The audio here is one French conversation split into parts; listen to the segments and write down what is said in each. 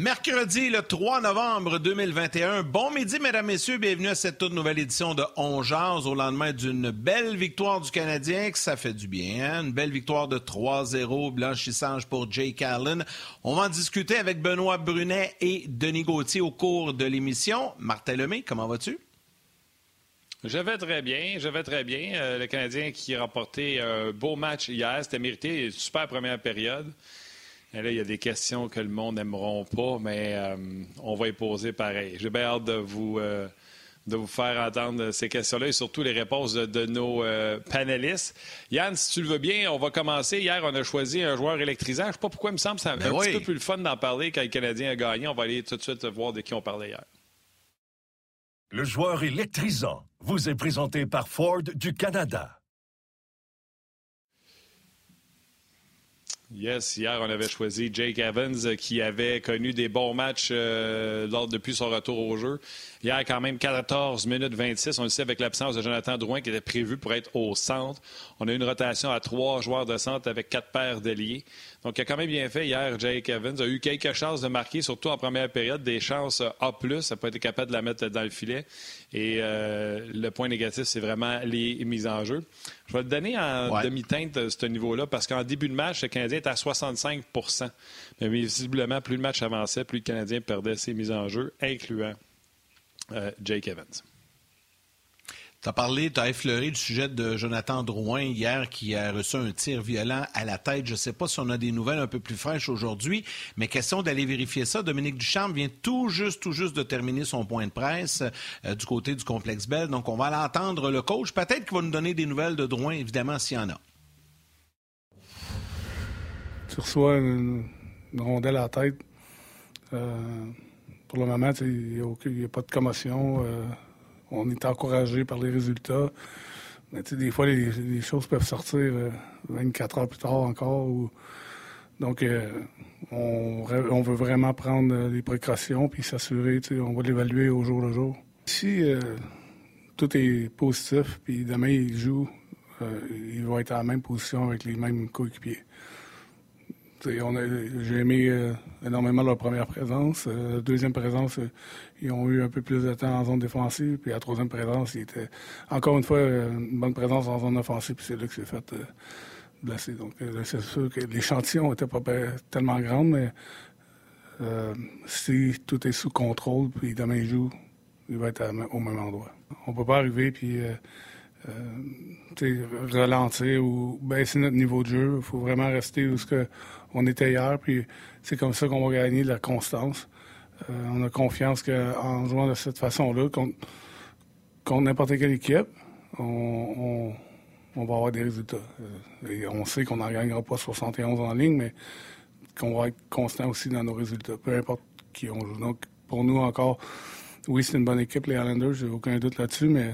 Mercredi, le 3 novembre 2021. Bon midi, mesdames, messieurs. Bienvenue à cette toute nouvelle édition de On au lendemain d'une belle victoire du Canadien, que ça fait du bien. Hein? Une belle victoire de 3-0, blanchissage pour Jake Allen. On va en discuter avec Benoît Brunet et Denis Gauthier au cours de l'émission. Martin Lemay, comment vas-tu? Je vais très bien, je vais très bien. Euh, le Canadien qui a remporté un beau match hier, c'était mérité, super première période. Et là, il y a des questions que le monde n'aimeront pas, mais euh, on va y poser pareil. J'ai bien hâte de vous, euh, de vous faire entendre ces questions-là et surtout les réponses de, nos euh, panélistes. Yann, si tu le veux bien, on va commencer. Hier, on a choisi un joueur électrisant. Je ne sais pas pourquoi il me semble que c'est un, Ben oui. petit peu plus le fun d'en parler quand le Canadien a gagné. On va aller tout de suite voir de qui on parlait hier. Le joueur électrisant vous est présenté par Ford du Canada. Yes, hier, on avait choisi Jake Evans euh, qui avait connu des bons matchs euh, lors, depuis son retour au jeu. Hier, quand même, 14 minutes 26. On le sait avec l'absence de Jonathan Drouin qui était prévu pour être au centre. On a eu une rotation à trois joueurs de centre avec quatre paires d'ailiers. Donc, il a quand même bien fait hier, Jake Evans. a eu quelques chances de marquer, surtout en première période, des chances A+. Il n'a pas été capable de la mettre dans le filet. Et euh, le point négatif, c'est vraiment les mises en jeu. Je vais le donner en Ouais. demi-teinte à ce niveau-là parce qu'en début de match, le Canadien était à 65% Mais visiblement, plus le match avançait, plus le Canadien perdait ses mises en jeu, incluant euh, Jake Evans. Tu as parlé, tu as effleuré le sujet de Jonathan Drouin hier qui a reçu un tir violent à la tête. Je ne sais pas si on a des nouvelles un peu plus fraîches aujourd'hui, mais question d'aller vérifier ça. Dominique Duchamp vient tout juste, tout juste de terminer son point de presse euh, du côté du complexe Bell. Donc, on va l'entendre le coach. Peut-être qu'il va nous donner des nouvelles de Drouin, évidemment, s'il y en a. tu reçois une, rondelle à la tête. Euh, pour le moment, il n'y a pas de commotion. euh, on est encouragé par les résultats. Mais tu sais, des fois, les, choses peuvent sortir euh, 24 heures plus tard encore. donc, euh, on, veut vraiment prendre euh, les précautions puis s'assurer, on va l'évaluer au jour le jour. Si euh, tout est positif, puis demain, il joue, euh, il va être à la même position avec les mêmes coéquipiers. J'ai aimé euh, énormément leur première présence. Euh, deuxième présence, euh, ils ont eu un peu plus de temps en zone défensive. Puis la troisième présence, il était encore une fois euh, une bonne présence en zone offensive. Puis c'est là que c'est fait euh, blesser. Donc euh, c'est sûr que l'échantillon n'était pas tellement grand, mais si tout est sous contrôle, puis demain il joue, il va être à- au même endroit. On peut pas arriver puis ralentir ou baisser notre niveau de jeu. Il faut vraiment rester où ce on était hier. Puis c'est comme ça qu'on va gagner de la constance. Euh, on a confiance qu'en jouant de cette façon-là, contre, n'importe quelle équipe, on, va avoir des résultats. Euh, et on sait qu'on n'en gagnera pas 71 en ligne, mais qu'on va être constant aussi dans nos résultats, peu importe qui on joue. Donc, pour nous encore, oui, c'est une bonne équipe, les Islanders, j'ai aucun doute là-dessus, mais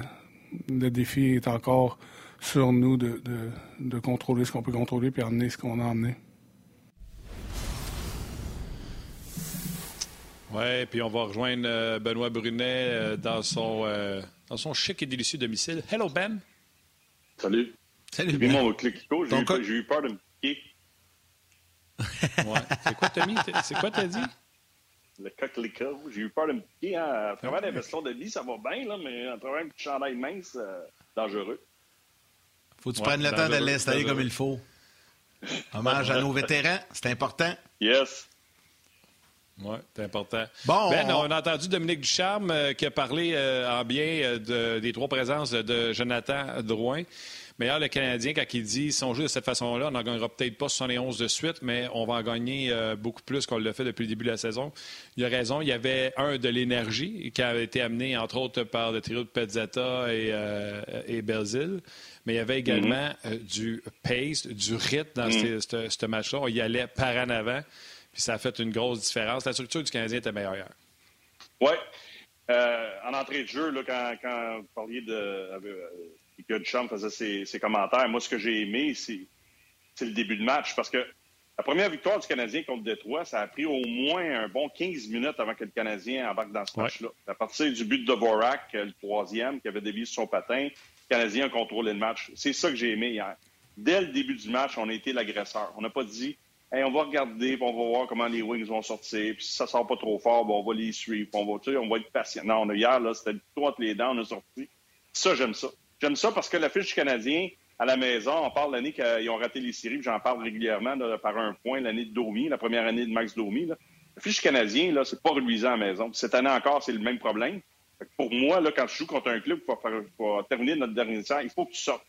le défi est encore sur nous de contrôler ce qu'on peut contrôler puis emmener ce qu'on a emmené. Oui, puis on va rejoindre euh, Benoît Brunet euh, dans, son, euh, dans son chic et délicieux domicile. Hello, Ben. Salut. Salut, Ben. mon cliquico, j'ai eu, co- j'ai eu peur de me piquer. Ouais. C'est quoi, Tommy? C'est quoi t'as dit? Le coquelicot, j'ai eu peur de me piquer. Hein. À travers la veston de lit, ça va bien, là, mais à travers un petit chandail mince, euh, dangereux. Faut que tu Ouais, prennes le temps de l'installer comme il faut. Hommage à nos vétérans, c'est important. Yes. Oui, c'est important. Bon, Ben, on- on a entendu Dominique Ducharme euh, qui a parlé euh, en bien euh, de- des trois présences de Jonathan Drouin. Mais là, le Canadien, quand il dit si on joue de cette façon-là, on n'en gagnera peut-être pas 71 de suite, mais on va en gagner euh, beaucoup plus qu'on l'a fait depuis le début de la saison. Il a raison. Il y avait, un, de l'énergie qui a été amené, entre autres, par le trio de Pezzetta et, euh, et Belzil. Mais il y avait également Mhm. euh, du pace, du rythme dans Mhm. ce match-là. On y allait par en avant. Puis ça a fait une grosse différence. La structure du Canadien était meilleure hier. Oui. Euh, en entrée de jeu, là, quand, quand vous parliez de. Euh, que Duchamp faisait ses, ses commentaires, moi, ce que j'ai aimé, c'est c'est le début de match. Parce que la première victoire du Canadien contre Détroit, ça a pris au moins un bon 15 minutes avant que le Canadien embarque dans ce Ouais. match-là. À partir du but de Dvorak, euh, le troisième, qui avait dévié sur son patin, le Canadien a contrôlé le match. C'est ça que j'ai aimé hier. Dès le début du match, on a été l'agresseur. On n'a pas dit On va regarder, puis on va voir comment les Wings vont sortir. Puis si ça sort pas trop fort, on va les suivre. puis on va, on va être patient. Non, on a, hier, c'était tout entre les dents, on a sorti. Ça, j'aime ça. J'aime ça parce que la fiche du Canadien, à la maison, on parle l'année qu'ils ont raté les séries, j'en parle régulièrement par un point, l'année de Domi, la première année de Max Domi. Là. La fiche Canadien, c'est pas reluisant à la maison. Cette année encore, c'est le même problème. Pour moi, quand tu joues contre un club faire- pour terminer notre dernier tiers, il faut que tu sortes.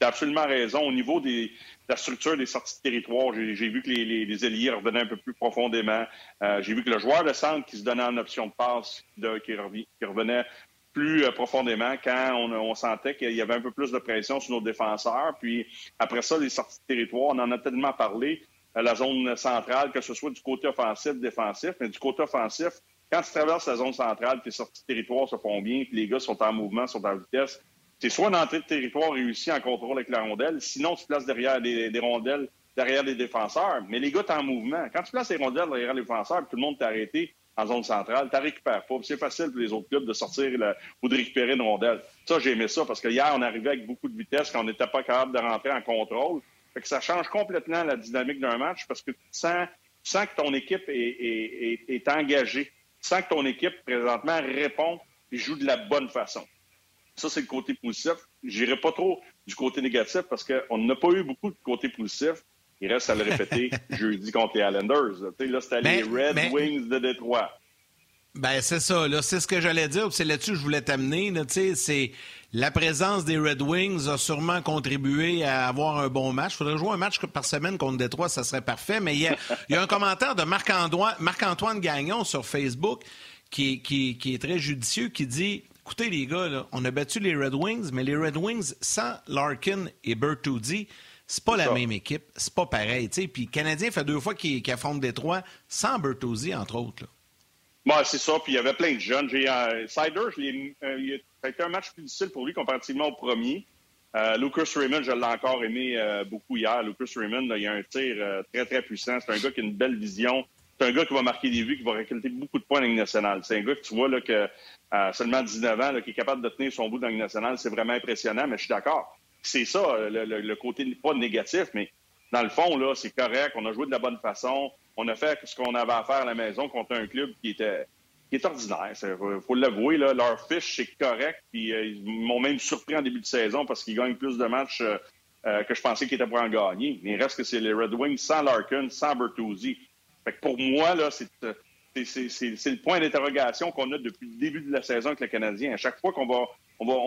Tu as absolument raison. Au niveau des, de la structure des sorties de territoire, j'ai vu que les, les, les ailiers revenaient un peu plus profondément. Euh, j'ai vu que le joueur de centre qui se donnait en option de passe, qui revenait plus euh, profondément quand on, on sentait qu'il y avait un peu plus de pression sur nos défenseurs. Puis après ça, les sorties de territoire, on en a tellement parlé, euh, la zone centrale, que ce soit du côté offensif, défensif, mais du côté offensif, quand tu traverses la zone centrale, tes sorties de territoire se font bien, puis les gars sont en mouvement, sont en vitesse, c'est soit une entrée de territoire réussie en contrôle avec la rondelle, sinon tu places derrière des, rondelles, derrière les défenseurs. Mais les gars, t'es en mouvement. Quand tu places les rondelles derrière les défenseurs, tout le monde t'a arrêté en zone centrale, tu récupères pas. C'est facile pour les autres clubs de sortir ou de récupérer une rondelle. Ça, j'ai aimé ça parce que hier, on arrivait avec beaucoup de vitesse quand on n'était pas capable de rentrer en contrôle. Fait que ça change complètement la dynamique d'un match parce que tu sens, que ton équipe est engagée. Tu sens que ton équipe, présentement, répond et joue de la bonne façon. Ça, c'est le côté positif. J'irai pas trop du côté négatif parce qu'on n'a pas eu beaucoup de côté positif. Il reste à le répéter jeudi contre les Islanders. là. C'était les Red mais- Wings de Détroit. Ben, c'est ça, là. C'est ce que j'allais dire, c'est là-dessus que je voulais t'amener, c'est. La présence des Red Wings a sûrement contribué à avoir un bon match. Il faudrait jouer un match par semaine contre Détroit, ça serait parfait. Mais il y a, il y a un commentaire de Marc-Antoine Marc-Antoine Gagnon sur Facebook qui, est- qui, qui est très judicieux, qui dit Écoutez, les gars, là, on a battu les Red Wings, mais les Red Wings sans Larkin et Bertuzzi, c'est pas la ça. même équipe. C'est pas pareil. tu sais. Puis le Canadien fait deux fois qu'il qu'il affronte Détroit sans Bertuzzi, entre autres. Bon, c'est ça. Puis il y avait plein de jeunes. J'ai euh, Sider, euh, été un match plus difficile pour lui comparativement au premier. Euh, Lucas Raymond, je l'ai encore aimé euh, beaucoup hier. Lucas Raymond, là, il a un tir euh, très, très puissant. C'est un gars qui a une belle vision. C'est un gars qui va marquer des buts, qui va récolter beaucoup de points dans la nationale. C'est un gars que tu vois là, que euh, seulement 19 ans, là, qui est capable de tenir son bout dans la Ligue nationale. C'est vraiment impressionnant, mais je suis d'accord. C'est ça, le, côté pas négatif, mais dans le fond, là, c'est correct. On a joué de la bonne façon. On a fait ce qu'on avait à faire à la maison contre un club qui était qui est ordinaire. Il faut l'avouer, leur fiche, c'est correct. Puis euh, ils m'ont même surpris en début de saison parce qu'ils gagnent plus de matchs euh, que je pensais qu'ils étaient pour en gagner. Mais il reste que c'est les Red Wings sans Larkin, sans Bertuzzi. Fait que pour moi, euh, c'est- le point d'interrogation qu'on a depuis le début de la saison avec le Canadien. À chaque fois qu'on va,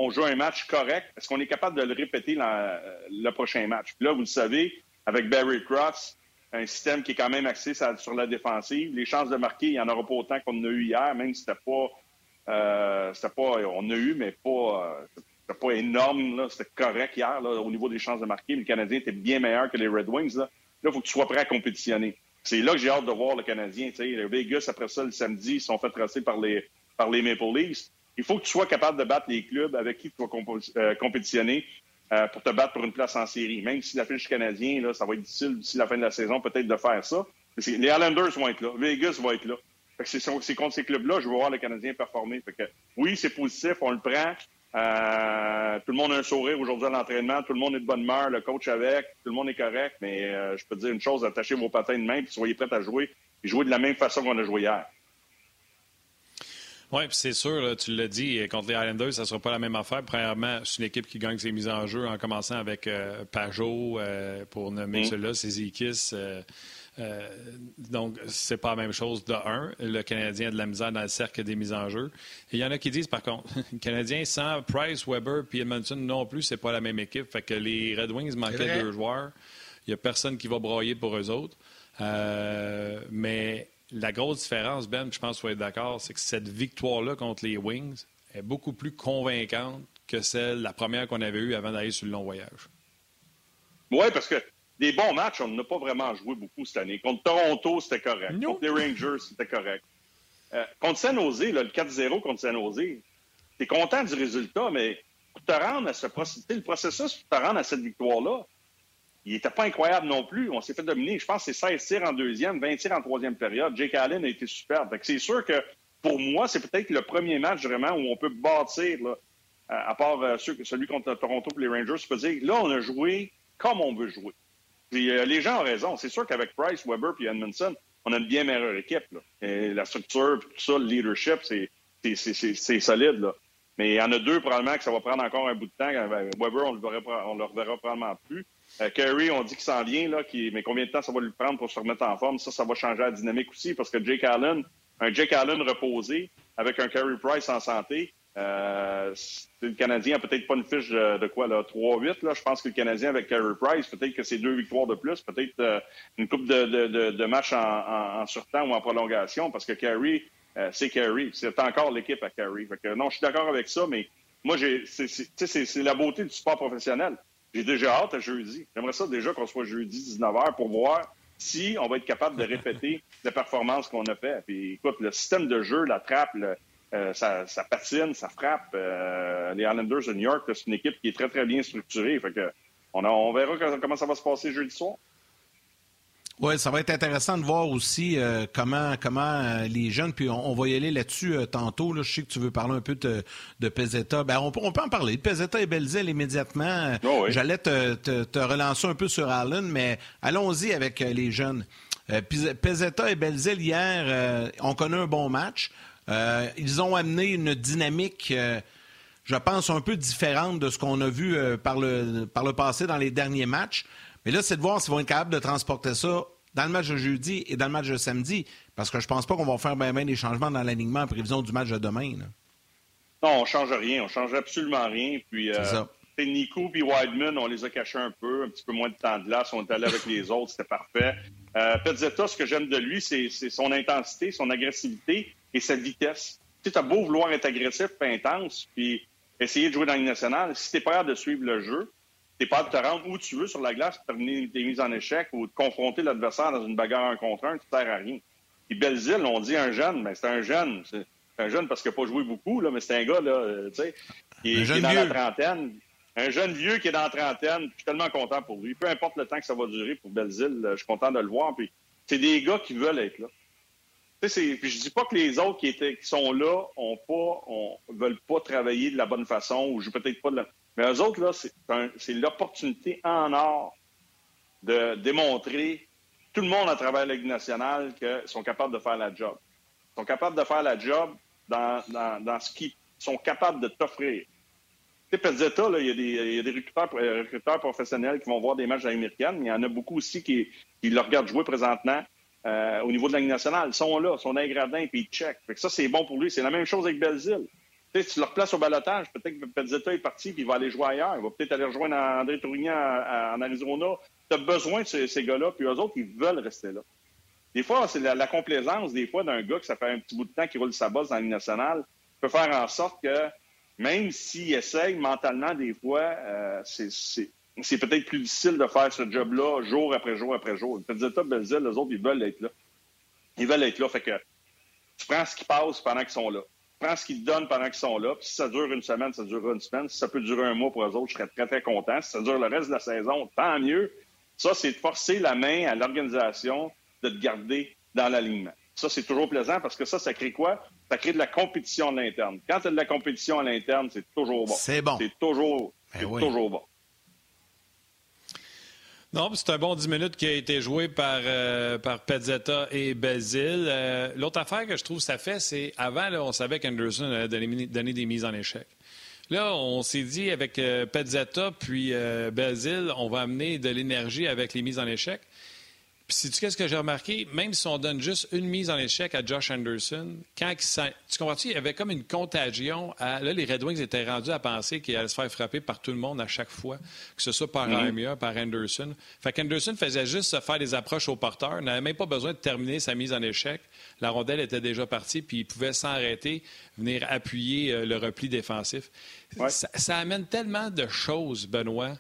joue un match correct, est-ce qu'on est capable de le répéter la- le prochain match? Puis là, vous le savez, avec Barry Cross, un système qui est quand même axé sur la défensive. Les chances de marquer, il n'y en aura pas autant qu'on en a eu hier, même si c'était pas, euh, c'était pas, on a eu, mais pas, euh, c'était pas énorme. C'était correct hier au niveau des chances de marquer. Le Canadien était bien meilleur que les Red Wings. Là, il faut que tu sois prêt à compétitionner. C'est là que j'ai hâte de voir le Canadien. Tu sais, les Vegas, après ça, le samedi, ils sont fait tracer par les, par les Maple Leafs. Il faut que tu sois capable de battre les clubs avec qui tu vas euh, compétitionner euh, pour te battre pour une place en série. Même si la fiche canadien, là, ça va être difficile d'ici la fin de la saison peut-être de faire ça. Les Islanders vont être là. Vegas va être là. C'est, contre ces clubs-là, je vais voir le Canadien performer. Fait que, oui, c'est positif, on le prend. Euh, tout le monde a un sourire aujourd'hui à l'entraînement, tout le monde est de bonne humeur, le coach avec, tout le monde est correct, mais euh, je peux te dire une chose, attachez vos patins de main, puis soyez prêts à jouer, et jouer de la même façon qu'on a joué hier. Oui, puis c'est sûr, là, tu l'as dit, euh, contre les Islanders, ça ne sera pas la même affaire. Premièrement, c'est une équipe qui gagne ses mises en jeu en commençant avec euh, Pajot, pour nommer Mm. ceux-là, Zikis, euh, donc, c'est pas la même chose de un. Le Canadien a de la misère dans le cercle des mises en jeu. il y en a qui disent, par contre, le Canadien sans Price, Weber puis Edmondson non plus, c'est pas la même équipe. Fait que les Red Wings manquaient deux joueurs. Il n'y a personne qui va broyer pour eux autres. Euh, mais la grosse différence, Ben, je pense que vous êtes d'accord, c'est que cette victoire-là contre les Wings est beaucoup plus convaincante que celle, la première qu'on avait eue avant d'aller sur le long voyage. Oui, parce que des bons matchs, on n'a pas vraiment joué beaucoup cette année. Contre Toronto, c'était correct. Contre les Rangers, c'était correct. Euh, contre San Jose, le 4-0 contre San Jose, tu es content du résultat, mais pour te rendre à ce processus, le processus pour te rendre à cette victoire-là, il n'était pas incroyable non plus. On s'est fait dominer. Je pense que c'est 16 tirs en deuxième, 20 tirs en troisième période. Jake Allen a été superbe. C'est sûr que pour moi, c'est peut-être le premier match vraiment où on peut bâtir, à part euh, celui contre Toronto et les Rangers, je peux dire, là, on a joué comme on veut jouer. Euh, les gens ont raison. C'est sûr qu'avec Price, Weber et Edmondson, on a une bien meilleure équipe. la structure, tout ça, le leadership, c'est solide. Mais il y en a deux, probablement, que ça va prendre encore un bout de temps. Weber, on ne le reverra probablement plus. Euh, on dit qu'il s'en vient, là, mais combien de temps ça va lui prendre pour se remettre en forme? Ça, ça va changer la dynamique aussi parce que Jake Allen, un Jake Allen reposé avec un Kerry Price en santé, euh, le Canadien n'a peut-être pas une fiche de, quoi, là, 3-8. Là. Je pense que le Canadien avec Carey Price, peut-être que c'est deux victoires de plus, peut-être euh, une coupe de, de, de matchs en, en, surtemps ou en prolongation, parce que Carey, euh, c'est Carey. C'est encore l'équipe à Carey. non, je suis d'accord avec ça, mais moi, c'est la beauté du sport professionnel. J'ai déjà hâte à jeudi. J'aimerais ça déjà qu'on soit jeudi 19h pour voir si on va être capable de répéter les performances qu'on a fait. Puis écoute, le système de jeu, la trappe, euh, ça, patine, ça frappe. Euh, les Islanders de New York, c'est une équipe qui est très, très bien structurée. Fait que on, on verra comment ça va se passer jeudi soir. Oui, ça va être intéressant de voir aussi euh, comment comment euh, les jeunes, puis on, va y aller là-dessus euh, tantôt. Là, je sais que tu veux parler un peu de, de Pezetta. Ben, on, peut en parler. Pezetta et Belzil immédiatement. Oh j'allais te, te, relancer un peu sur Allen, mais allons-y avec les jeunes. Pezetta et Belzil, hier, ont connu un bon match. Ils ont amené une dynamique je pense, un peu différente de ce qu'on a vu par, le, par le passé dans les derniers matchs. Mais là, c'est de voir s'ils vont être capables de transporter ça dans le match de jeudi et dans le match de samedi. Parce que je pense pas qu'on va faire bien, des changements dans l'alignement en prévision du match de demain. Non, on change rien. On change absolument rien. Puis, euh, ça. Nico et Wideman, on les a cachés un peu, un petit peu moins de temps de glace. On est allé avec les autres, c'était parfait. Euh, Pezzetta, ce que j'aime de lui, c'est son intensité, son agressivité et sa vitesse. Tu sais, as beau vouloir être agressif intense, puis essayer de jouer dans le national, si t'es pas capable de suivre le jeu, t'es pas de te rendre où tu veux sur la glace, terminer tes mises en échec ou de confronter l'adversaire dans une bagarre un contre un, tu ne sers à rien. Puis Belzile, on dit un jeune, mais c'est un jeune. C'est un jeune parce qu'il n'a pas joué beaucoup, là, mais c'est un gars, là, euh, tu sais, qui, est dans la trentaine. Un jeune vieux qui est dans la trentaine. Je suis tellement content pour lui. Peu importe le temps que ça va durer pour Belzile, je suis content de le voir. Puis c'est des gars qui veulent être là. Puis je dis pas que les autres qui, sont là ont pas, on, veulent pas travailler de la bonne façon ou je peut-être pas de la... Mais eux autres, là, c'est l'opportunité en or de démontrer tout le monde à travers la Ligue nationale qu'ils sont capables de faire la job. Ils sont capables de faire la job dans, ce qu'ils sont capables de t'offrir. Tu sais, là, il y a des, des recruteurs, professionnels qui vont voir des matchs américains, mais il y en a beaucoup aussi qui, qui le regardent jouer présentement euh, au niveau de la nationale. Ils sont là, ils sont dans les gradins, puis ils checkent. ça, c'est bon pour lui. C'est la même chose avec Belzile. Tu, sais, tu le replaces au balotage, peut-être que Pezzetta est parti puis il va aller jouer ailleurs. Il va peut-être aller rejoindre André Tourignan en Arizona. Tu as besoin de ces, gars-là, puis eux autres, ils veulent rester là. Des fois, c'est la, complaisance, des fois, d'un gars que ça fait un petit bout de temps qu'il roule sa bosse dans la Ligue nationale, peut faire en sorte que, même s'il essaye mentalement, des fois, euh, c'est peut-être plus difficile de faire ce job-là jour après jour après jour. Belzil, les autres, ils veulent être là. Ils veulent être là. Fait que tu prends ce qui passe pendant qu'ils sont là prends ce qu'ils te donnent pendant qu'ils sont là. Puis si ça dure une semaine, ça dure une semaine. Si ça peut durer un mois pour eux autres, je serais très, très content. Si ça dure le reste de la saison, tant mieux. Ça, c'est de forcer la main à l'organisation de te garder dans l'alignement. Ça, c'est toujours plaisant parce que ça, ça crée quoi? Ça crée de la compétition à l'interne. Quand tu as de la compétition à l'interne, c'est toujours bon. C'est bon. C'est toujours, ben toujours bon. Non, c'est un bon 10 minutes qui a été joué par, euh, par Pezzetta et Belzil. Euh, l'autre affaire que je trouve ça fait, c'est avant, là, on savait qu'Anderson allait donner, des mises en échec. Là, on s'est dit avec euh, puis euh, on va amener de l'énergie avec les mises en échec. Puis, sais-tu qu'est-ce que j'ai remarqué? Même si on donne juste une mise en échec à Josh Anderson, quand il tu comprends-tu, il y avait comme une contagion. là, les Red Wings étaient rendus à penser qu'il allait se faire frapper par tout le monde à chaque fois, que ce soit par mm par Anderson. Fait qu'Anderson faisait juste se faire des approches au porteur, n'avait même pas besoin de terminer sa mise en échec. La rondelle était déjà partie, puis il pouvait s'arrêter, venir appuyer euh, le repli défensif. Ça, ça amène tellement de choses, Benoît,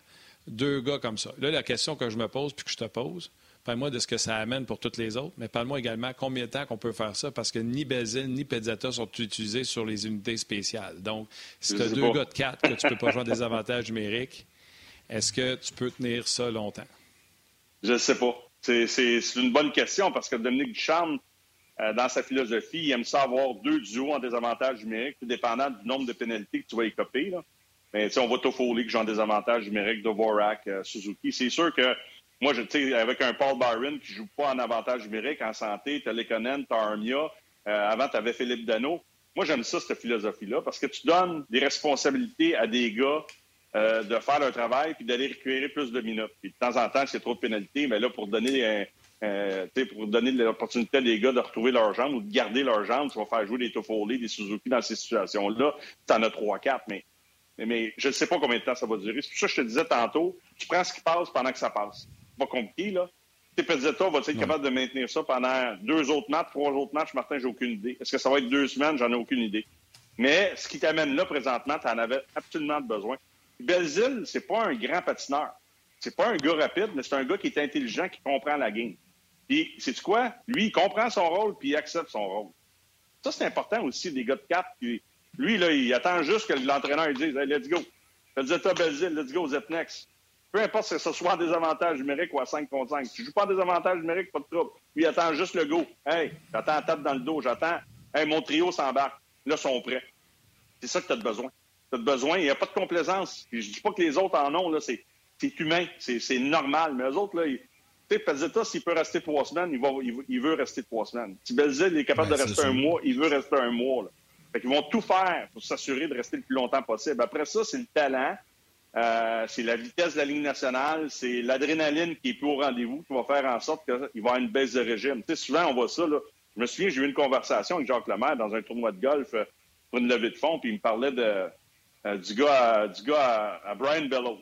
deux gars comme ça. Là, la question que je me pose puis que je te pose, Parle-moi de ce que ça amène pour toutes les autres, mais parle-moi également combien de temps qu'on peut faire ça, parce que ni Bézil ni Pezzetta sont utilisés sur les unités spéciales. Donc, si tu as deux gars de quatre que tu ne peux pas jouer des avantages numériques, est-ce que tu peux tenir ça longtemps? Je ne sais pas. C'est une bonne question parce que Dominique Ducharme, euh, dans sa philosophie, il aime ça avoir deux duos en désavantage numérique, dépendant du nombre de pénalités que tu vas écoper. Là. Mais on voit Toffoli qui joue en désavantage numérique, Dvorak, euh, Suzuki. C'est sûr que moi, je, sais, avec un Paul Byron qui joue pas en avantage numérique, en santé, tu as Lekonen, tu as Armia, euh, avant, tu avais Philippe Dano. Moi, j'aime ça, cette philosophie-là, parce que tu donnes des responsabilités à des gars euh, de faire leur travail puis d'aller récupérer plus de minutes. Puis de temps en temps, c'est trop de pénalités, mais là, pour donner euh, pour donner l'opportunité à des gars de retrouver leur jambe ou de garder leur jambe, tu vas faire jouer des Toffoli, des Suzuki dans ces situations-là. Tu en as 3-4, mais, mais, je ne sais pas combien de temps ça va durer. C'est pour ça que je te disais tantôt, tu prends ce qui passe pendant que ça passe pas compliqué, là. Pezzetta va être capable de maintenir ça pendant deux autres matchs, trois autres matchs? Martin, j'ai aucune idée. Est-ce que ça va être deux semaines? J'en ai aucune idée. Mais ce qui t'amène là présentement, tu en avais absolument besoin. Belzile, c'est pas un grand patineur. C'est pas un gars rapide, mais c'est un gars qui est intelligent, qui comprend la game. Puis, c'est quoi? Lui, il comprend son rôle, puis il accepte son rôle. Ça, c'est important aussi, des gars de cap. Puis, lui, là, il attend juste que l'entraîneur dise hey, let's go. Pezzetta, Belzile, let's go, vous next. Peu importe si ce soit en désavantage numérique ou à 5 contre 5. Si tu joues pas en désavantage numérique, pas de trouble. Lui, il attend juste le go. Hey, j'attends la tape dans le dos. J'attends. Hey, mon trio s'embarque. Là, ils sont prêts. C'est ça que tu as besoin. Tu as besoin. Il n'y a pas de complaisance. Puis je dis pas que les autres en ont. Là, c'est, humain. C'est, normal. Mais eux autres, là, tu sais, Pezzetta, s'il peut rester trois semaines, il, va, il, veut rester trois semaines. Si Belzil est capable de rester un mois, il veut rester un mois. Là. Fait qu'ils vont tout faire pour s'assurer de rester le plus longtemps possible. Après ça, c'est le talent. Euh, c'est la vitesse de la ligne nationale, c'est l'adrénaline qui est plus au rendez-vous qui va faire en sorte qu'il va y avoir une baisse de régime. Tu sais, souvent, on voit ça. Là. Je me souviens, j'ai eu une conversation avec Jacques Lemaire dans un tournoi de golf euh, pour une levée de fonds, puis il me parlait de, euh, du gars, du gars à, Brian Bellows.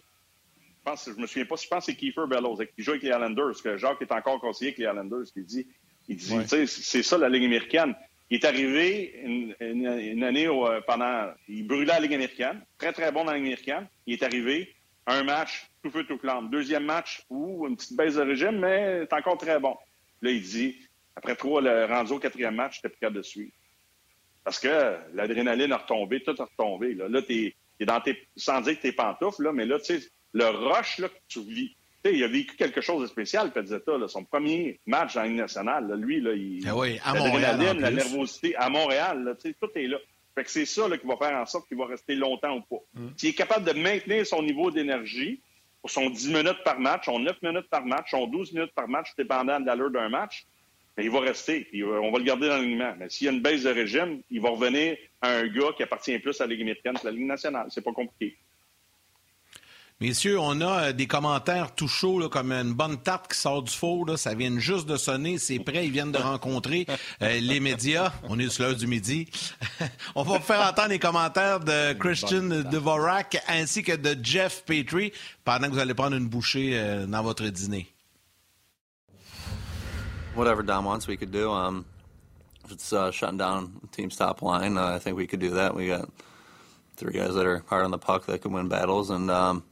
Je pense, je me souviens pas, je pense que c'est Kiefer Bellows qui joue avec les Islanders, que Jacques est encore conseiller avec les Islanders. Il dit, il dit tu sais, c'est ça la ligne américaine. Il est arrivé une, année euh, pendant. Il brûlait la Ligue américaine. Très, très bon dans la Ligue américaine. Il est arrivé. Un match, tout feu, tout flamme. Deuxième match, ou une petite baisse de régime, mais c'est encore très bon. Là, il dit, après trois, le rendu au quatrième match, j'étais plus capable de suivre. Parce que l'adrénaline a retombé, tout a retombé. Là, là tu es, dans tes. sans dire que t'es pantoufles, là, mais là, tu sais, le rush là, que tu vis il a vécu quelque chose de spécial, Pezzetta. Là, son premier match dans la nationale, lui, là, il, ah oui, à Montréal, la nervosité à Montréal, là, tout est là. Fait que c'est ça là, qui va faire en sorte qu'il va rester longtemps ou pas. Mm. S'il est capable de maintenir son niveau d'énergie pour son 10 minutes par match, son 9 minutes par match, son 12 minutes par match, dépendant de l'allure d'un match, ben, il va rester. on va le garder dans l'alignement. Mais s'il y a une baisse de régime, il va revenir à un gars qui appartient plus à la Ligue américaine que la Ligue nationale. C'est pas compliqué. Messieurs, on a euh, des commentaires tout chauds, comme une bonne tarte qui sort du four. Là. Ça vient juste de sonner, c'est prêt. Ils viennent de rencontrer euh, les médias. On est sur l'heure du midi. on va faire entendre les commentaires de Christian Dvorak ainsi que de Jeff Petrie pendant que vous allez prendre une bouchée euh, dans votre dîner. Whatever Dom wants, we could do. Um, if it's uh, shutting down team's top line, uh, I think we could do that. We got three guys that are hard on the puck that can win battles, and um,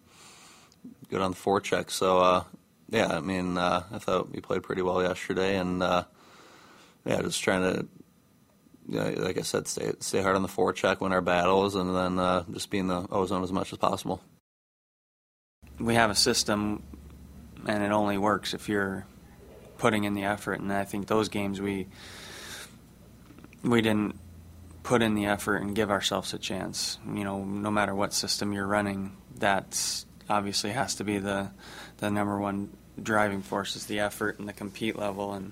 good on the forecheck. So uh, yeah, I mean, uh, I thought we played pretty well yesterday, and uh, yeah, just trying to, you know, like I said, stay stay hard on the forecheck, win our battles, and then uh, just be in the ozone as much as possible. We have a system, and it only works if you're putting in the effort. And I think those games we we didn't put in the effort and give ourselves a chance. You know, no matter what system you're running, that's obviously has to be the the number one driving force is the effort and the compete level and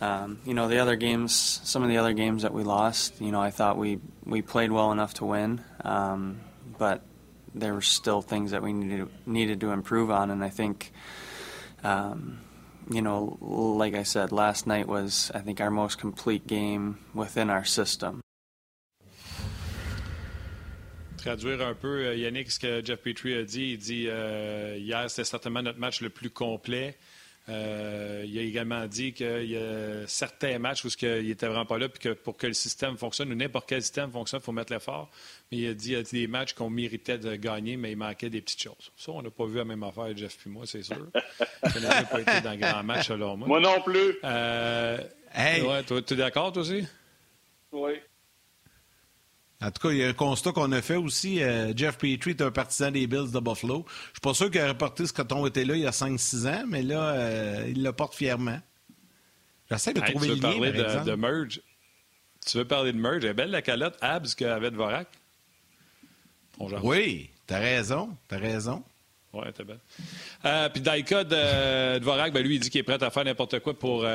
um, you know the other games some of the other games that we lost you know I thought we we played well enough to win um, but there were still things that we needed needed to improve on and I think um, you know, like I said, last night was, I think, our most complete game within our system. Traduire un peu, euh, Yannick, ce que Jeff Petrie a dit. Il dit euh, hier, c'était certainement notre match le plus complet. Euh, il a également dit qu'il y a certains matchs où il n'était vraiment pas là, puis que pour que le système fonctionne, ou n'importe quel système fonctionne, il faut mettre l'effort. Mais il a dit qu'il y a des matchs qu'on méritait de gagner, mais il manquait des peties choses. Ça, on n'a pas vu la même affaire, Jeff puis moi, c'est sûr. Ça n'a pas été dans le grand match, selon moi. Moi non plus. Euh, hey. Ouais, tu es d'accord, toi aussi? Oui. En tout cas, il y a un constat qu'on a fait aussi. Euh, Jeff Petrie est un partisan des Bills de Buffalo. Je suis pas sûr qu'il a reporté ce coton était là il y a 5-6 ans, mais là, euh, il le porte fièrement. J'essaie de hey, trouver tu le veux lien, parler par de, de merge? Tu veux parler de merge? Elle est belle la calotte Abs qu'avait Dvorak? On jase. Oui, t'as raison, t'as raison. Oui, t'es belle. Euh, Puis Daika de Dvorak, ben lui, il dit qu'il est prêt à faire n'importe quoi pour...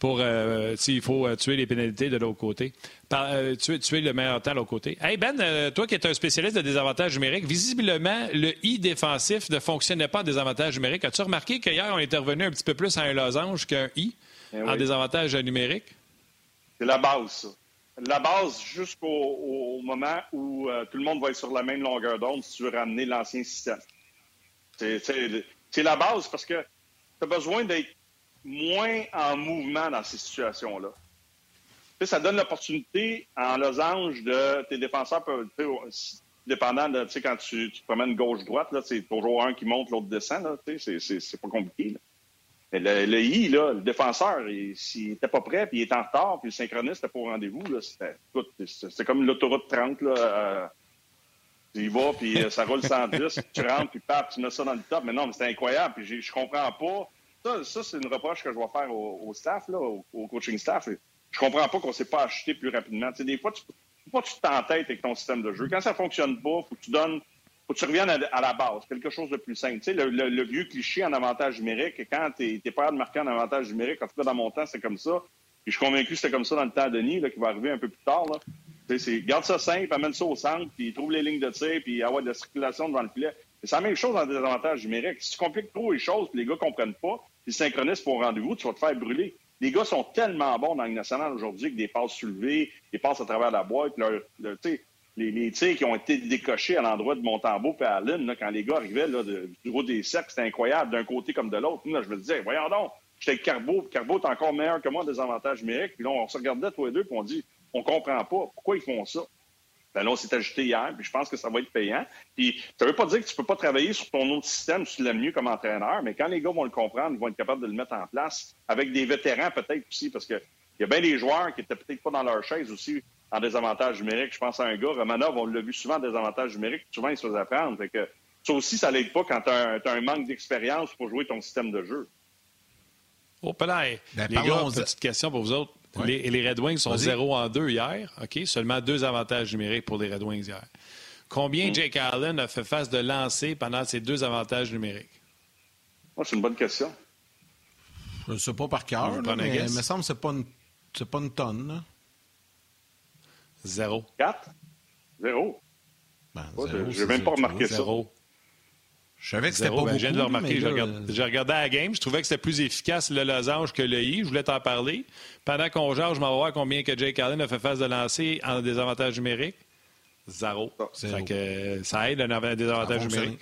pour euh, s'il faut euh, tuer les pénalités de l'autre côté. Par, euh, tuer, tuer le meilleur temps de l'autre côté. Hey Ben, euh, toi qui es un spécialiste de désavantages numériques, visiblement, le I défensif ne fonctionnait pas en désavantage numérique. As-tu remarqué qu'hier, on était revenu un petit peu plus à un losange qu'un I Eh en oui. désavantage numérique? C'est la base, ça. La base jusqu'au au moment où tout le monde va être sur la même longueur d'onde si tu veux ramener l'ancien système. C'est la base parce que tu as besoin d'être moins en mouvement dans ces situations-là. Ça donne l'opportunité en losange de tes défenseurs peuvent, dépendant de, quand tu, te promènes gauche-droite, c'est toujours un qui monte, l'autre descend, c'est- pas compliqué. Mais le, I, là, le défenseur, il- s'il n'était pas prêt, puis il est en retard, puis le synchroniste n'était pas au rendez-vous, c'était, c'est comme l'autoroute 30, là, euh, tu puis euh, ça roule 110, puis tu rentres, puis paf, tu mets ça dans le top. Mais non, mais c'était incroyable, puis je comprends pas. Ça, ça c'est une reproche que je vais faire au, staff, là, au, coaching staff. Je comprends pas qu'on s'est pas acheté plus rapidement. Tu sais, des fois, tu pas tu t'entêtes avec ton système de jeu. Quand ça fonctionne pas, faut que tu donnes faut que tu reviennes à, la base, quelque chose de plus simple. Tu sais, le, le- vieux cliché en avantage numérique, quand tu n'es pas de marquer en avantage numérique, en tout cas dans mon temps, c'est comme ça. Puis je suis convaincu que c'était comme ça dans le temps de Denis, là, qui va arriver un peu plus tard. Là. Garde ça simple, amène ça au centre, puis trouve les lignes de tir, puis avoir de la circulation devant le filet. C'est la même chose en désavantage numérique. Si tu compliques trop les choses, puis les gars comprennent pas, puis synchronisent pour rendez-vous, tu vas te faire brûler. Les gars sont tellement bons dans Ligue nationale aujourd'hui avec des passes soulevées, des passes à travers la boîte, leur, les, les tirs qui ont été décochés à l'endroit de Montembeau et Allen, là, quand les gars arrivaient là, du haut des cercles, c'était incroyable, d'un côté comme de l'autre. Je me disais, voyons donc, j'étais avec Carbo, Carbo est encore meilleur que moi en désavantage numérique. Puis là, on se regardait tous les deux, puis on dit, on comprend pas, pourquoi ils font ça? Ben là, on s'est ajouté hier, puis je pense que ça va être payant. Puis ça veut pas dire que tu peux pas travailler sur ton autre système si tu l'aimes mieux comme entraîneur, mais quand les gars vont le comprendre, ils vont être capables de le mettre en place avec des vétérans peut-être aussi, parce que il y a bien des joueurs qui étaient peut-être pas dans leur chaise aussi en désavantage numérique. Je pense à un gars, Romanov, on l'a vu souvent en désavantage numérique, souvent il se faisait prendre. Fait que ça aussi, ça l'aide pas quand tu as, un manque d'expérience pour jouer ton système de jeu. Oh. Ben, les gars, petite question pour vous autres. Ouais. Les, les Red Wings sont Vas-y. 0 en 2 hier. OK? Seulement deux avantages numériques pour les Red Wings hier. Combien Jake Allen a fait face de lancer pendant ces deux avantages numériques? Moi, c'est une bonne question. Je ne sais pas par cœur, Je là, mais il me semble que ce n'est pas, une- c'est pas une tonne. là. Zéro. Quatre? Zéro. Ben, Ouais, zéro, j'ai c'est même pas zéro. remarqué ça. Zéro. Je savais que c'était pas Zéro. Ben, beaucoup. je viens de le remarquer. J'ai regardé, j'ai regardé la game. Je trouvais que c'était plus efficace le losange que le I. Je voulais t'en parler. Pendant qu'on jase, je m'en vais voir combien que Jake Allen a fait face de lancer en désavantage numérique. Zéro. Zéro. Fait que, euh, ça aide un av- désavantage numérique.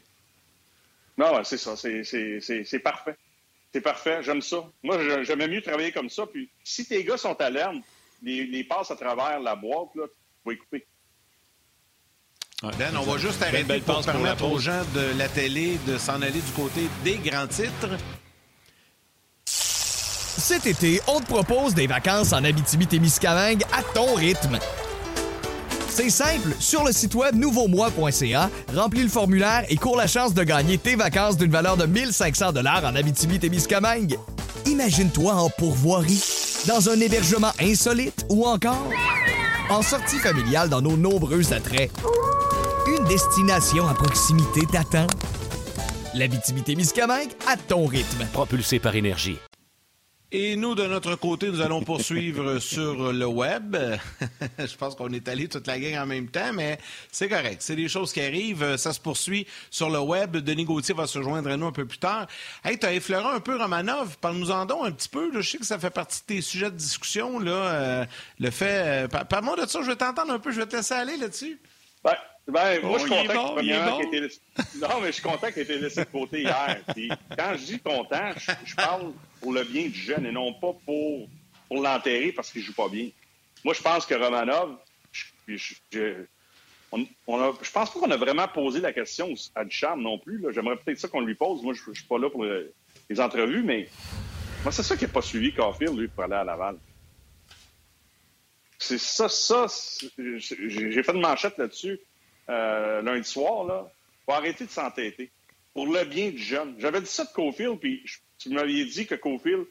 Non, ouais, c'est ça. C'est- C'est c'est- c'est parfait. C'est parfait. J'aime ça. Moi, j'aimais mieux travailler comme ça. Puis, si tes gars sont à l'herbe, les, les passes à travers la boîte, là, tu vas y couper. Ouais. Ben, on va juste arrêter belle pour passe pour permettre aux gens de la télé de s'en aller du côté des grands titres. Cet été, on te propose des vacances en Abitibi-Témiscamingue à ton rythme. C'est simple, sur le site web nouveaumois.ca, remplis le formulaire et cours la chance de gagner tes vacances d'une valeur de 1500 dollars en Abitibi-Témiscamingue. Imagine-toi en pourvoirie, dans un hébergement insolite ou encore en sortie familiale dans nos nombreux attraits. Destination à proximité t'attend. L'Abitibi-Témiscamingue à ton rythme. Propulsé par énergie. Et nous, de notre côté, nous allons poursuivre sur le web. Je pense qu'on est allé toute la gang en même temps, mais c'est correct. C'est des choses qui arrivent. Ça se poursuit sur le web. Denis Gauthier va se joindre à nous un peu plus tard. Hey, tu as effleuré un peu Romanov. Parle-nous en donc un petit peu. Je sais que ça fait partie de tes sujets de discussion. Là, euh, le fait. Euh, Parle-moi de ça. Je vais t'entendre un peu. Je vais te laisser aller là-dessus. Ben, moi, je suis content bon, été laissé... Non, mais je suis content qu'il ait été laissé de côté hier. Puis, quand je dis content, je, je parle pour le bien du jeune et non pas pour, pour l'enterrer parce qu'il joue pas bien. Moi, je pense que Romanov, je, je, je, on, on a, je pense pas qu'on a vraiment posé la question à Ducharme non plus. là. J'aimerais peut-être ça qu'on lui pose. Moi, je, suis pas là pour le- les entrevues, mais moi, c'est ça qui n'a pas suivi Caulfield, lui, pour aller à Laval. C'est ça, ça. j'ai fait une manchette là-dessus euh, lundi soir. Là. Faut arrêter de s'entêter. Pour le bien du jeune. J'avais dit ça de Cofield, puis tu m'aviez dit que Cofield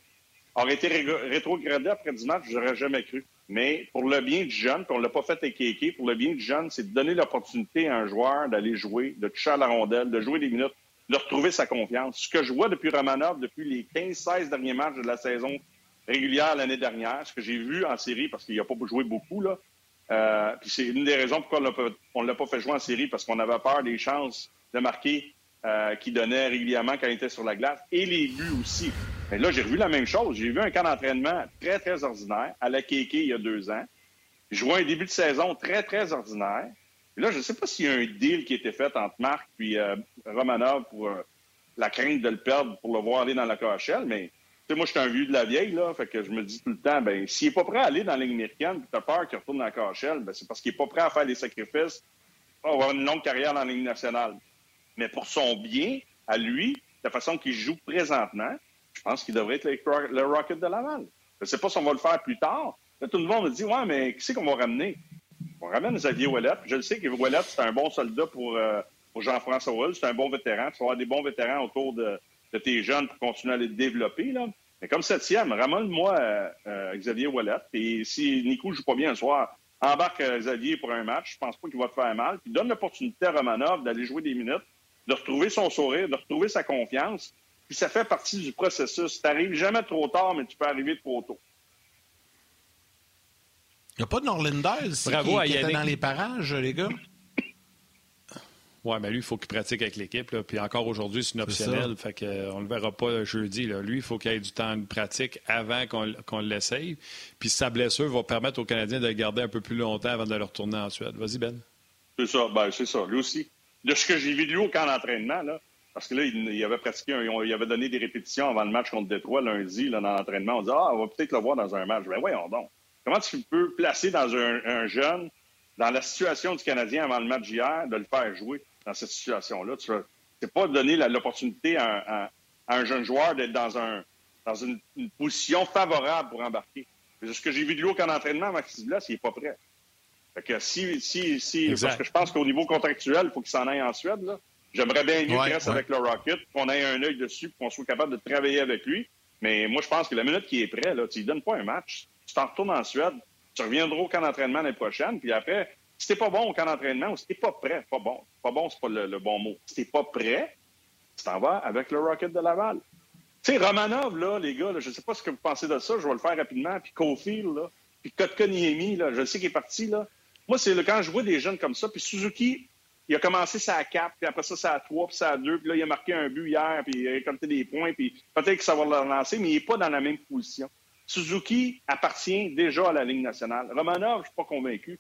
aurait été ré- rétrogradé après 10 matchs, j'aurais jamais cru. Mais pour le bien du jeune, puis on l'a pas fait avec Kéké, pour le bien du jeune, c'est de donner l'opportunité à un joueur d'aller jouer, de toucher à la rondelle, de jouer des minutes, de retrouver sa confiance. Ce que je vois depuis Romanov, depuis les 15-16 derniers matchs de la saison régulière l'année dernière, ce que j'ai vu en série, parce qu'il n'a pas joué beaucoup, là, euh, puis c'est une des raisons pourquoi on ne l'a pas fait jouer en série, parce qu'on avait peur des chances de marquer euh, qu'il donnait régulièrement quand il était sur la glace, et les buts aussi. Mais là, j'ai revu la même chose. J'ai vu un camp d'entraînement très, très ordinaire à la KK il y a deux ans. Je vois un début de saison très, très ordinaire. Et là, je ne sais pas s'il y a un deal qui a été fait entre Marc et euh, Romanov pour euh, la crainte de le perdre pour le voir aller dans la KHL, mais sais, moi, je suis un vieux de la vieille, là, fait que je me dis tout le temps, ben, s'il n'est pas prêt à aller dans la Ligue américaine, puis tu as peur qu'il retourne dans la KHL, ben, c'est parce qu'il n'est pas prêt à faire des sacrifices pour avoir une longue carrière dans la Ligue nationale. Mais pour son bien, à lui, la façon qu'il joue présentement, je pense qu'il devrait être le, Rocket de Laval. Je ne sais pas si on va le faire plus tard. Là, tout le monde me dit, ouais, mais qui c'est qu'on va ramener? On ramène Xavier Ouellet. Je le sais que Ouellet, c'est un bon soldat pour, euh, Jean-François Hull. C'est un bon vétéran. Tu vas avoir des bons vétérans autour de, de tes jeunes pour continuer à les développer. Là. Mais comme septième, ramène-moi euh, euh, Xavier Ouellet. Et si Nico ne joue pas bien le soir, embarque euh, Xavier pour un match. Je pense pas qu'il va te faire mal. Puis donne l'opportunité à Romanov d'aller jouer des minutes, de retrouver son sourire, de retrouver sa confiance. Puis ça fait partie du processus. Tu n'arrives jamais trop tard, mais tu peux arriver trop tôt. Il n'y a pas de Norlinder ici Bravo qui, à qui était dans les parages, les gars? Oui, mais lui, il faut qu'il pratique avec l'équipe. là. Puis encore aujourd'hui, c'est une optionnelle. Fait que, euh, on ne le verra pas jeudi. Là. Lui, il faut qu'il ait du temps de pratique avant qu'on qu'on l'essaye. Puis sa blessure va permettre aux Canadiens de le garder un peu plus longtemps avant de le retourner en Suède. Vas-y, Ben. C'est ça, ben, c'est ça, lui aussi. De ce que j'ai vu de lui au camp d'entraînement, là, parce que là, il, il avait pratiqué, un- il avait donné des répétitions avant le match contre Détroit lundi, là, dans l'entraînement. On dit, ah, on va peut-être le voir dans un match. Ben, voyons donc. Comment tu peux placer dans un, un jeune, dans la situation du Canadien avant le match d'hier, de le faire jouer? Dans cette situation-là? Tu c'est pas donner l'opportunité à, un- à- à un jeune joueur d'être dans, un, dans une, une position favorable pour embarquer. Ce que j'ai vu de lui au camp d'entraînement, Maxime Blas, il n'est pas prêt. Fait que si, si, si, parce que je pense qu'au niveau contractuel, il faut qu'il s'en aille en Suède. là. J'aimerais bien mieux Ouais, qu'il reste ouais. avec le Rocket, qu'on ait un œil dessus, qu'on soit capable de travailler avec lui. Mais moi, je pense que la minute qu'il est prêt, là, tu lui donnes pas un match. Tu t'en retournes en Suède, tu reviendras au camp d'entraînement l'année prochaine, puis après, si t'es pas bon au camp d'entraînement ou si pas prêt, pas bon. Pas bon, c'est pas le, bon mot. Si t'es pas prêt, tu t'en vas avec le Rocket de Laval. Tu sais, Romanov, là, les gars, là, je sais pas ce que vous pensez de ça, je vais le faire rapidement. Puis Cofield, là, puis Kotkaniemi, là, je sais qu'il est parti, là. Moi, c'est quand je vois des jeunes comme ça, puis Suzuki, il a commencé ça à 4, puis après ça, à 3, puis ça à 2, puis là, il a marqué un but hier, puis il a récolté des points, puis peut-être que ça va le relancer, mais il n'est pas dans la même position. Suzuki appartient déjà à la Ligue nationale. Romanov, je suis pas convaincu.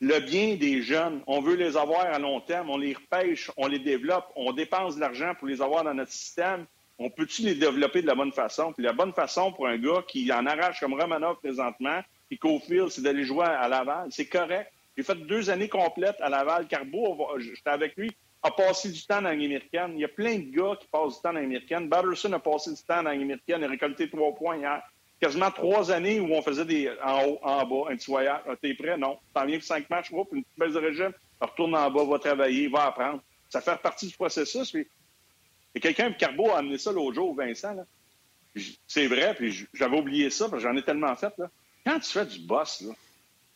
Le bien des jeunes, on veut les avoir à long terme, on les repêche, on les développe, on dépense de l'argent pour les avoir dans notre système. On peut-tu les développer de la bonne façon? Puis la bonne façon pour un gars qui en arrache comme Romanov présentement, puis Cofield, c'est d'aller jouer à Laval. C'est correct. J'ai fait deux années complètes à Laval. Carbo, j'étais avec lui, a passé du temps dans la Ligue américaine. Il y a plein de gars qui passent du temps dans la Ligue américaine. Batterson a passé du temps dans la Ligue américaine, il a récolté trois points hier. Quasiment trois années où on faisait des en haut, en bas, un petit voyage. Ah, T'es prêt? Non. T'en viens pour cinq matchs, oups, une petite baisse de régime. Retourne en bas, va travailler, va apprendre. Ça fait partie du processus. Puis... Et quelqu'un, Carbo, a amené ça l'autre jour, Vincent. là. C'est vrai, puis j'avais oublié ça, parce que j'en ai tellement fait. Là. Quand tu fais du boss, là,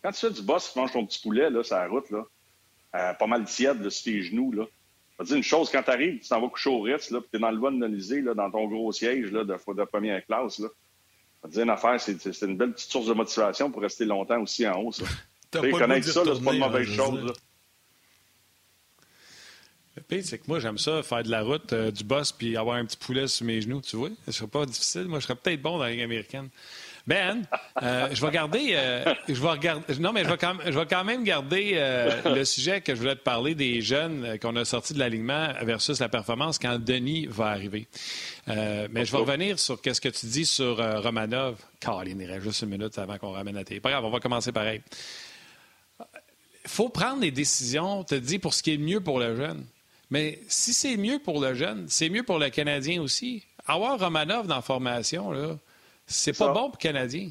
quand tu fais du boss, tu manges ton petit poulet là, sur la route, là, euh, pas mal tiède là, sur tes genoux, là. Je dire une chose, quand tu arrives, tu t'en vas coucher au Ritz, là, puis tu es dans le bon de là, dans ton gros siège là, de, de première classe, là. Dire une affaire, c'est c'est une belle petite source de motivation pour rester longtemps aussi en haut, ça. Connaître ça, là, c'est pas une mauvaise hein, chose. Le pire, c'est que moi, j'aime ça, faire de la route, euh, du boss, puis avoir un petit poulet sur mes genoux, tu vois. Ce serait pas difficile. Moi, je serais peut-être bon dans la Ligue américaine. Ben, euh, je vais garder. euh, regarder. Non, mais je vais quand, même garder euh, le sujet que je voulais te parler des jeunes qu'on a sortis de l'alignement versus la performance quand Denis va arriver. Mais je vais revenir sur ce que tu dis sur Romanov. Caroline, il reste juste une minute avant qu'on ramène à télé. Pas grave, on va commencer pareil. Il faut prendre des décisions, te dis, pour ce qui est mieux pour le jeune. Mais si c'est mieux pour le jeune, c'est mieux pour le Canadien aussi. Avoir Romanov dans la formation, là, c'est pas ça. bon pour le Canadien.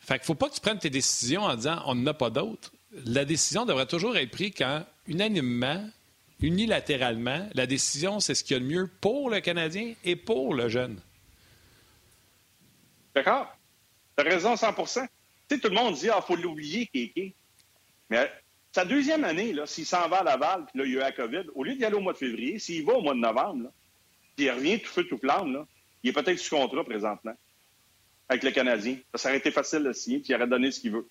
Fait qu'il faut pas que tu prennes tes décisions en disant on n'en a pas d'autres. La décision devrait toujours être prise quand, unanimement, unilatéralement, la décision, c'est ce qu'il y a de mieux pour le Canadien et pour le jeune. D'accord? T'as raison 100% Tu sais, tout le monde dit, ah, faut l'oublier, Kéké. Mais sa deuxième année, là, s'il s'en va à Laval, puis là, il y a eu la COVID, au lieu d'y aller au mois de février, s'il va au mois de novembre, là, puis il revient tout feu, tout flamme, là, il est peut-être sous contrat présentement avec le Canadien. Ça aurait été facile de signer, puis il aurait donné ce qu'il veut.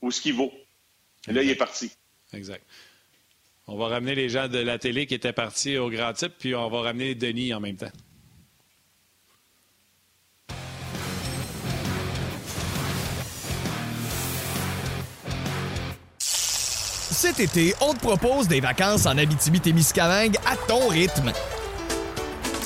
Ou ce qu'il vaut. Et là, il est parti. Exact. On va ramener les gens de la télé qui étaient partis au grand type, puis on va ramener Denis en même temps. Cet été, on te propose des vacances en Abitibi-Témiscamingue à ton rythme.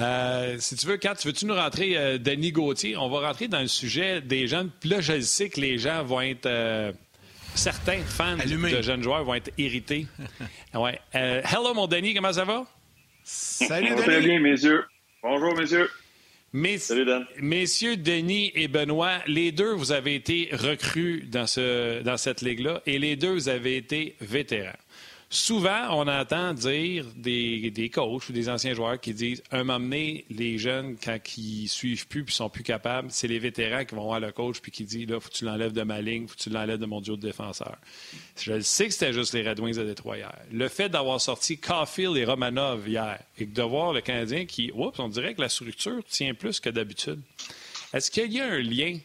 Euh, si tu veux, Kat, tu veux-tu nous rentrer, euh, Denis Gauthier? On va rentrer dans le sujet des jeunes. Puis là, je sais que les gens vont être. euh, certains fans de jeunes joueurs vont être irrités. ouais. Euh, hello, mon Denis, comment ça va? Salut, Ça va très Denis. bien, messieurs. Bonjour, messieurs. Mes- Salut, Dan. Messieurs Denis et Benoît, les deux, vous avez été recrues dans, ce, dans cette ligue-là et les deux, vous avez été vétérans. Souvent, on entend dire des, des coachs ou des anciens joueurs qui disent un moment donné, les jeunes, quand ils suivent plus puis sont plus capables, c'est les vétérans qui vont voir le coach puis qui dit là, faut que tu l'enlèves de ma ligne, faut que tu l'enlèves de mon duo de défenseurs. Je sais que c'était juste les Red Wings de Détroit hier. Le fait d'avoir sorti Caulfield et Romanov hier et de voir le Canadien qui, oups, on dirait que la structure tient plus que d'habitude. Est-ce qu'il y a un lien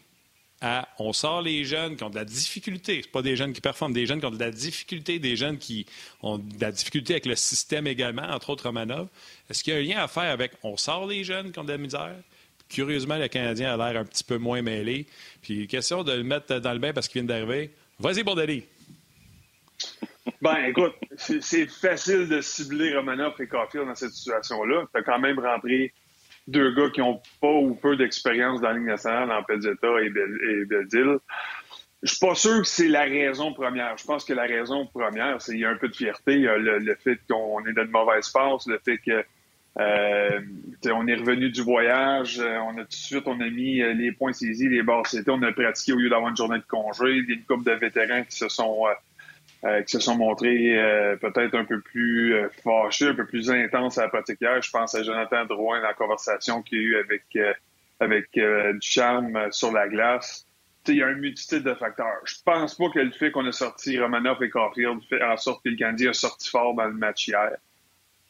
à on sort les jeunes qui ont de la difficulté, c'est pas des jeunes qui performent, des jeunes qui ont de la difficulté, des jeunes qui ont de la difficulté avec le système également, entre autres Romanov. Est-ce qu'il y a un lien à faire avec on sort les jeunes qui ont de la misère? Curieusement, le Canadien a l'air un petit peu moins mêlé. Puis question de le mettre dans le bain parce qu'il vient d'arriver. Vas-y, Bordelli. Ben, écoute, c'est facile de cibler Romanoff et Caulfield dans cette situation-là. Tu as quand même rentré deux gars qui ont pas ou peu d'expérience dans la Ligue nationale, en Pezzetta et, Bel et Beldil. Je suis pas sûr que c'est la raison première. Je pense que la raison première, c'est qu'il y a un peu de fierté. Il y a le, fait qu'on est dans une mauvaise passe, le fait que euh, on est revenu du voyage, euh, on a tout de suite, on a mis euh, les points saisis, les barres c'était, on a pratiqué au lieu d'avoir une journée de congé, des couple de vétérans qui se sont euh, qui se sont montrés euh, peut-être un peu plus euh, fâchés, un peu plus intenses à la pratique hier. Je pense à Jonathan Drouin la conversation qu'il y a eu avec euh, avec euh, Ducharme euh, sur la glace. Il y a une multitude de facteurs. Je pense pas que le fait qu'on a sorti Romanoff et Caulfield fait en sorte que le Canadien a sorti fort dans le match hier.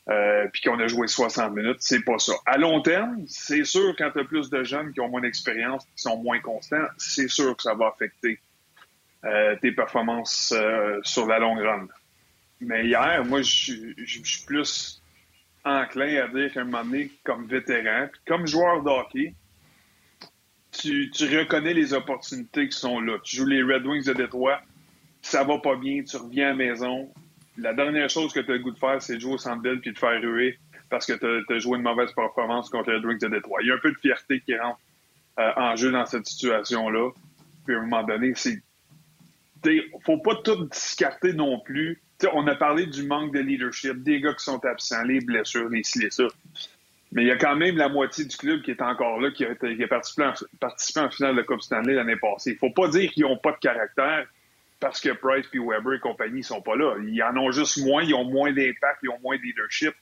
Euh, puis qu'on a joué 60 minutes, c'est pas ça. À long terme, c'est sûr quand tu as plus de jeunes qui ont moins d'expérience, qui sont moins constants, c'est sûr que ça va affecter euh, tes performances euh, sur la longue run. Mais hier, moi, je suis plus enclin à dire qu'à un moment donné, comme vétéran, comme joueur de hockey, tu, tu reconnais les opportunités qui sont là. Tu joues les Red Wings de Détroit, ça va pas bien, tu reviens à la maison. La dernière chose que tu as le goût de faire, c'est de jouer au centre ville puis de faire ruer parce que tu as, joué une mauvaise performance contre les Red Wings de Détroit. Il y a un peu de fierté qui rentre euh, en jeu dans cette situation-là. Puis à un moment donné, c'est faut pas tout discarter non plus. T'sais, on a parlé du manque de leadership, des gars qui sont absents, les blessures, les ci, les ça. Mais il y a quand même la moitié du club qui est encore là, qui a, qui a participé, en, en, finale de Coupe Stanley l'année passée. Il faut pas dire qu'ils n'ont pas de caractère parce que Price puis Weber et compagnie sont pas là. Ils en ont juste moins, ils ont moins d'impact, ils ont moins de leadership.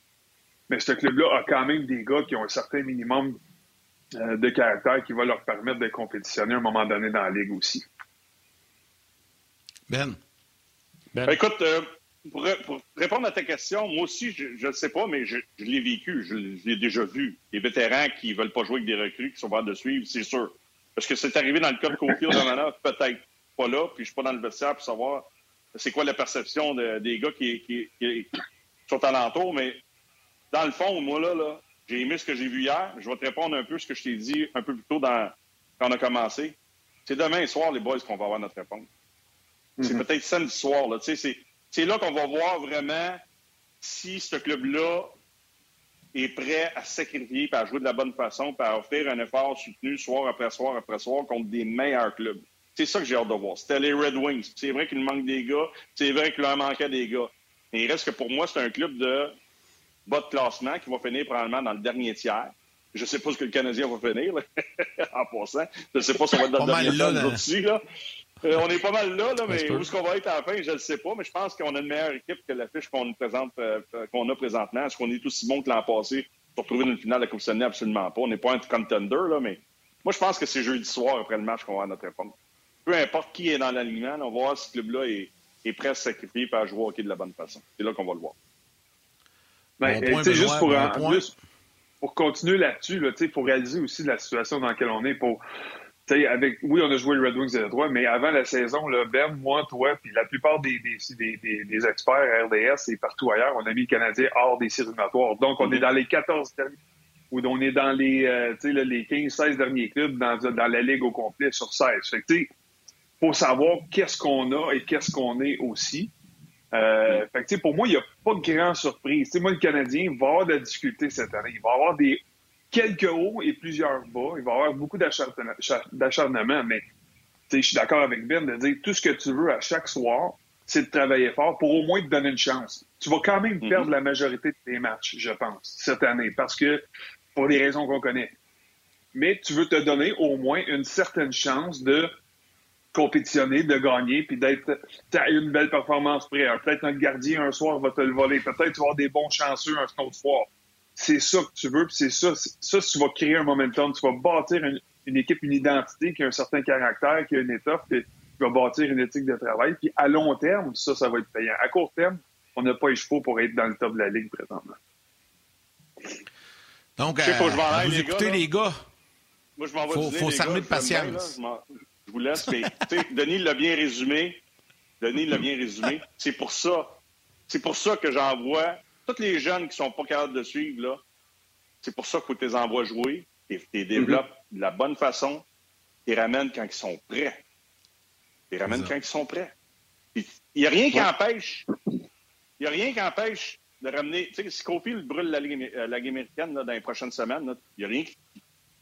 Mais ce club-là a quand même des gars qui ont un certain minimum euh, de caractère qui va leur permettre de compétitionner à un moment donné dans la ligue aussi. Ben. ben. Écoute, euh, pour, pour, répondre à ta question, moi aussi, je ne sais pas, mais je, je l'ai vécu, je, je l'ai déjà vu. Les vétérans qui ne veulent pas jouer avec des recrues, qui sont pas de suivre, c'est sûr. Parce que c'est arrivé dans le cas de Cofield peut-être pas là, puis je suis pas dans le vestiaire pour savoir c'est quoi la perception de, des gars qui, qui, qui, sont alentours, mais dans le fond, moi, là, là j'ai aimé ce que j'ai vu hier. Je vais te répondre un peu ce que je t'ai dit un peu plus tôt dans, quand on a commencé. C'est demain soir, les boys, qu'on va avoir notre réponse. C'est mm-hmm. peut-être samedi soir, là. C'est là qu'on va voir vraiment si ce club-là est prêt à sacrifier, à jouer de la bonne façon, à offrir un effort soutenu soir après soir après soir contre des meilleurs clubs. C'est ça que j'ai hâte de voir. C'était les Red Wings. C'est vrai qu'il manque des gars. C'est vrai qu'il leur manquait des gars. Mais il reste que pour moi, c'est un club de bas de classement qui va finir probablement dans le dernier tiers. Je ne sais pas ce que le Canadien va finir, en passant. Je ne sais pas si on va être dans le dernier tiers, aussi, là. Euh, on est pas mal là, là mais où est-ce qu'on va être à la fin, je ne sais pas, mais je pense qu'on a une meilleure équipe que la fiche qu'on présente, euh, qu'on a présentement. Est-ce qu'on est aussi bon que l'an passé pour trouver une finale de Coupe Stanley? Absolument pas. On n'est pas un contender, là, mais moi, je pense que c'est jeudi soir après le match qu'on va avoir notre réponse. Peu importe qui est dans l'alignement, on va voir si ce club-là est, est, prêt à se sacrifier et à jouer au hockey de la bonne façon. C'est là qu'on va le voir. Ben, juste pour, en, pour continuer là-dessus, là, il faut réaliser aussi la situation dans laquelle on est pour avec, oui, on a joué le Red Wings de droit, mais avant la saison, là, Ben, moi, toi, puis la plupart des, des, des, des, experts RDS et partout ailleurs, on a mis le Canadien hors des séries Donc, on est mm-hmm. dans les 14 derniers, ou on est dans les, euh, les 15-16 derniers clubs dans, dans la Ligue au complet sur 16. Fait que, faut savoir qu'est-ce qu'on a et qu'est-ce qu'on est aussi. Euh, fait que, pour moi, il n'y a pas de grande surprise. T'sais, moi, le Canadien va avoir de la difficulté cette année. Il va avoir des quelques hauts et plusieurs bas. Il va y avoir beaucoup d'acharnement, mais je suis d'accord avec Ben de dire tout ce que tu veux à chaque soir, c'est de travailler fort pour au moins te donner une chance. Tu vas quand même perdre mhm. la majorité de tes matchs, je pense, cette année, parce que pour des raisons qu'on connaît. Mais tu veux te donner au moins une certaine chance de compétitionner, de gagner, puis d'être à une belle performance près. Peut-être un gardien un soir va te le voler. Peut-être tu vas avoir des bons chanceux un autre soir c'est ça que tu veux, puis c'est ça, ça, tu vas créer un momentum, tu vas bâtir une, équipe, une identité qui a un certain caractère, qui a une étoffe, puis tu vas bâtir une éthique de travail, puis à long terme, ça, ça va être payant. À court terme, on n'a pas les chevaux pour être dans le top de la ligue présentement. Donc, euh, vous écoutez les gars. Moi, je m'en vais faut, faut s'armer de patience. je, vous laisse, mais Denis l'a bien résumé. Denis l'a bien résumé. C'est pour ça. C'est pour ça que j'envoie tous les jeunes qui sont pas capables de suivre, là, c'est pour ça qu'il faut que tu les envoies jouer, et tu les développes mm-hmm. de la bonne façon, tu les ramènes quand ils sont prêts. Tu les ramènes quand ils sont prêts. Il n'y a rien qui empêche. Il n'y a rien qui empêche de ramener. Tu sais, si Cofield brûle la Ligue, euh, américaine dans les prochaines semaines, il n'y a rien qui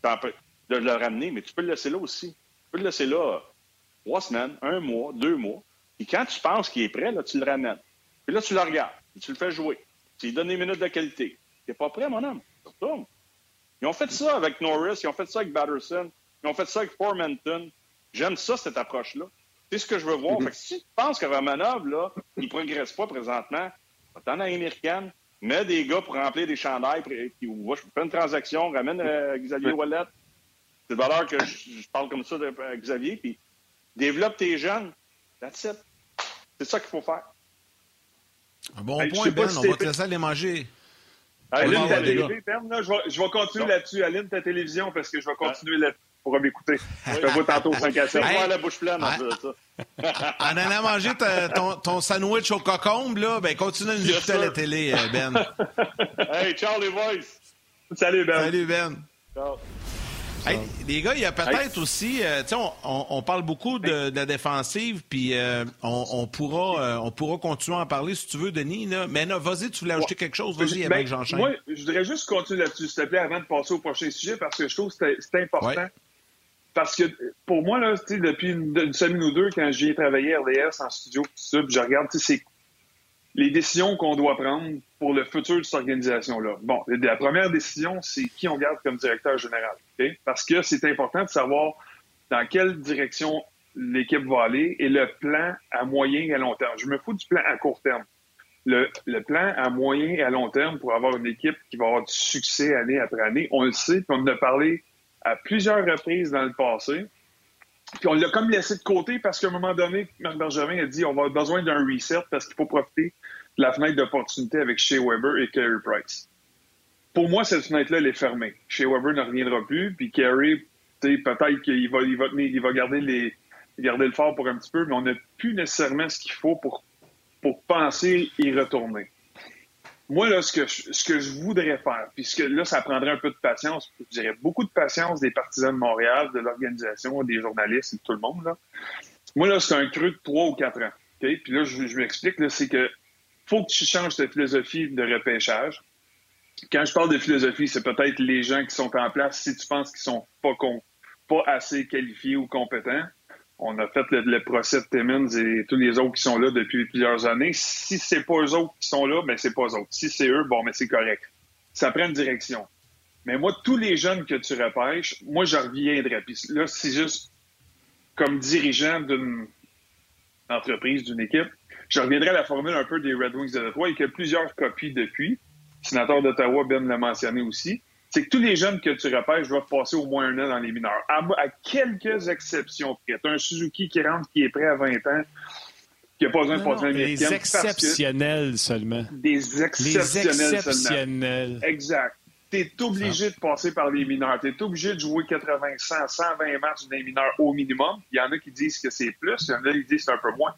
t'empêche de le ramener, mais tu peux le laisser là aussi. Tu peux le laisser là trois semaines, un mois, deux mois. Et quand tu penses qu'il est prêt, là, tu le ramènes. Puis là, tu le regardes. tu le fais jouer. Tu lui donnes des minutes de qualité. T'es pas prêt, mon homme? Retourne. Ils ont fait ça avec Norris, ils ont fait ça avec Batterson, ils ont fait ça avec Formanton. J'aime ça, cette approche-là. C'est ce que je veux voir? Fait que si tu penses que Romanov, là, il progresse pas présentement, attends à américaine, mets des gars pour remplir des chandails, puis va, je fais une transaction, ramène euh, Xavier Wallet. C'est de valeur que je, parle comme ça de euh, Xavier, puis développe tes jeunes. That's it. C'est ça qu'il faut faire. Un bon point, Ben. on va te laisser aller manger. Aline, ta télé, Ben, là, je, vais, je vais continuer là-dessus. Aline, ta télévision, parce que je vais continuer là pour m'écouter. Je te vois tantôt 5 à 7. Hey, la bouche pleine, en ça. en allant manger ton, ton, sandwich au cocombe, là, ben, continue à nous écouter à la télé, euh, Ben. hey, ciao les boys. Salut, Ben. Salut, Ben. Ciao les gars, il y a peut-être aussi, euh, tu sais, on, parle beaucoup de, la défensive, puis euh, on, pourra, euh, on pourra continuer à en parler si tu veux, Denis. Mais non, vas-y, tu voulais ajouter quelque chose, vas-y, avec ben, Jean-Charles. Moi, je voudrais juste continuer là-dessus, s'il te plaît, avant de passer au prochain sujet, parce que je trouve que c'est important. Parce que pour moi, là, depuis une, semaine ou deux, quand j'ai travaillé à RDS en studio, je regarde, tu sais, les décisions qu'on doit prendre pour le futur de cette organisation-là. Bon, la première décision, c'est qui on garde comme directeur général. Parce que c'est important de savoir dans quelle direction l'équipe va aller et le plan à moyen et à long terme. Je me fous du plan à court terme. Le, le, plan à moyen et à long terme pour avoir une équipe qui va avoir du succès année après année, on le sait, puis on en a parlé à plusieurs reprises dans le passé. Puis on l'a comme laissé de côté parce qu'à un moment donné, Marc Bergevin a dit on va avoir besoin d'un reset parce qu'il faut profiter de la fenêtre d'opportunité avec Shea Weber et Carey Price. Pour moi, cette fenêtre-là, elle est fermée. Shea Weber ne reviendra plus, puis Carey, peut-être qu'il va, il va, il va garder, les, garder le fort pour un petit peu, mais on n'a plus nécessairement ce qu'il faut pour, pour penser y retourner. Moi, là, ce que, je, ce que je voudrais faire, puisque là, ça prendrait un peu de patience, je dirais beaucoup de patience des partisans de Montréal, de l'organisation, des journalistes et de tout le monde. Là. Moi, là, c'est un creux de trois ou quatre ans. Puis là, je, je m'explique, c'est que faut que tu changes ta philosophie de repêchage. Quand je parle de philosophie, c'est peut-être les gens qui sont en place si tu penses qu'ils sont pas, pas assez qualifiés ou compétents on a fait le, procès de Timmons et tous les autres qui sont là depuis plusieurs années. Si c'est pas eux autres qui sont là, ben c'est pas eux. Si c'est eux, bon, mais c'est correct. Ça prend une direction. Mais moi, tous les jeunes que tu repêches, moi, je reviendrai. Puis là, c'est juste comme dirigeant d'une entreprise, d'une équipe, je reviendrai à la formule un peu des Red Wings de Detroit et y a plusieurs copies depuis. Le sénateur d'Ottawa, Ben l'a mentionné aussi c'est que tous les jeunes que tu repêches doivent passer au moins un an dans les mineurs. À, quelques exceptions près. Un Suzuki qui rentre, qui est prêt à 20 ans, qui n'a pas besoin de passer américaine. Des exceptionnels seulement. Des exceptionnels, des exceptionnels. Seulement. Exact tu es obligé de passer par les mineurs. Tu es obligé de jouer 80, 100, 120 matchs des mineurs au minimum. Il y en a qui disent que c'est plus, il y en a qui disent que c'est un peu moins.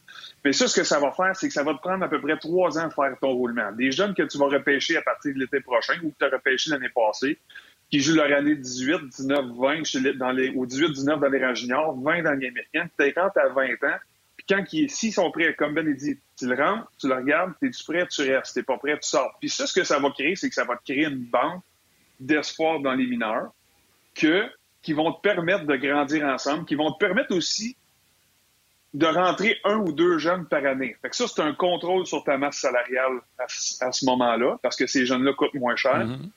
Mais ça, ce que ça va faire, c'est que ça va te prendre à peu près trois ans de faire ton roulement. Des jeunes que tu vas repêcher à partir de l'été prochain ou que tu as repêché l'année passée, qui jouent leur année 18, 19, 20 dans les, ou 18, 19 dans les rangs juniors, 20 dans les américaines, tu quand à 20 ans, puis quand s'ils sont prêts, comme Ben dit, tu le rentres, tu le regardes, t'es-tu prêt, tu restes, t'es pas prêt, tu sors. Puis ça, ce que ça va créer, c'est que ça va te créer une banque d'espoir dans les mineurs que, qui vont te permettre de grandir ensemble, qui vont te permettre aussi de rentrer un ou deux jeunes par année. Fait que ça, c'est un contrôle sur ta masse salariale à, ce moment-là, parce que ces jeunes-là coûtent moins cher. Mm-hmm.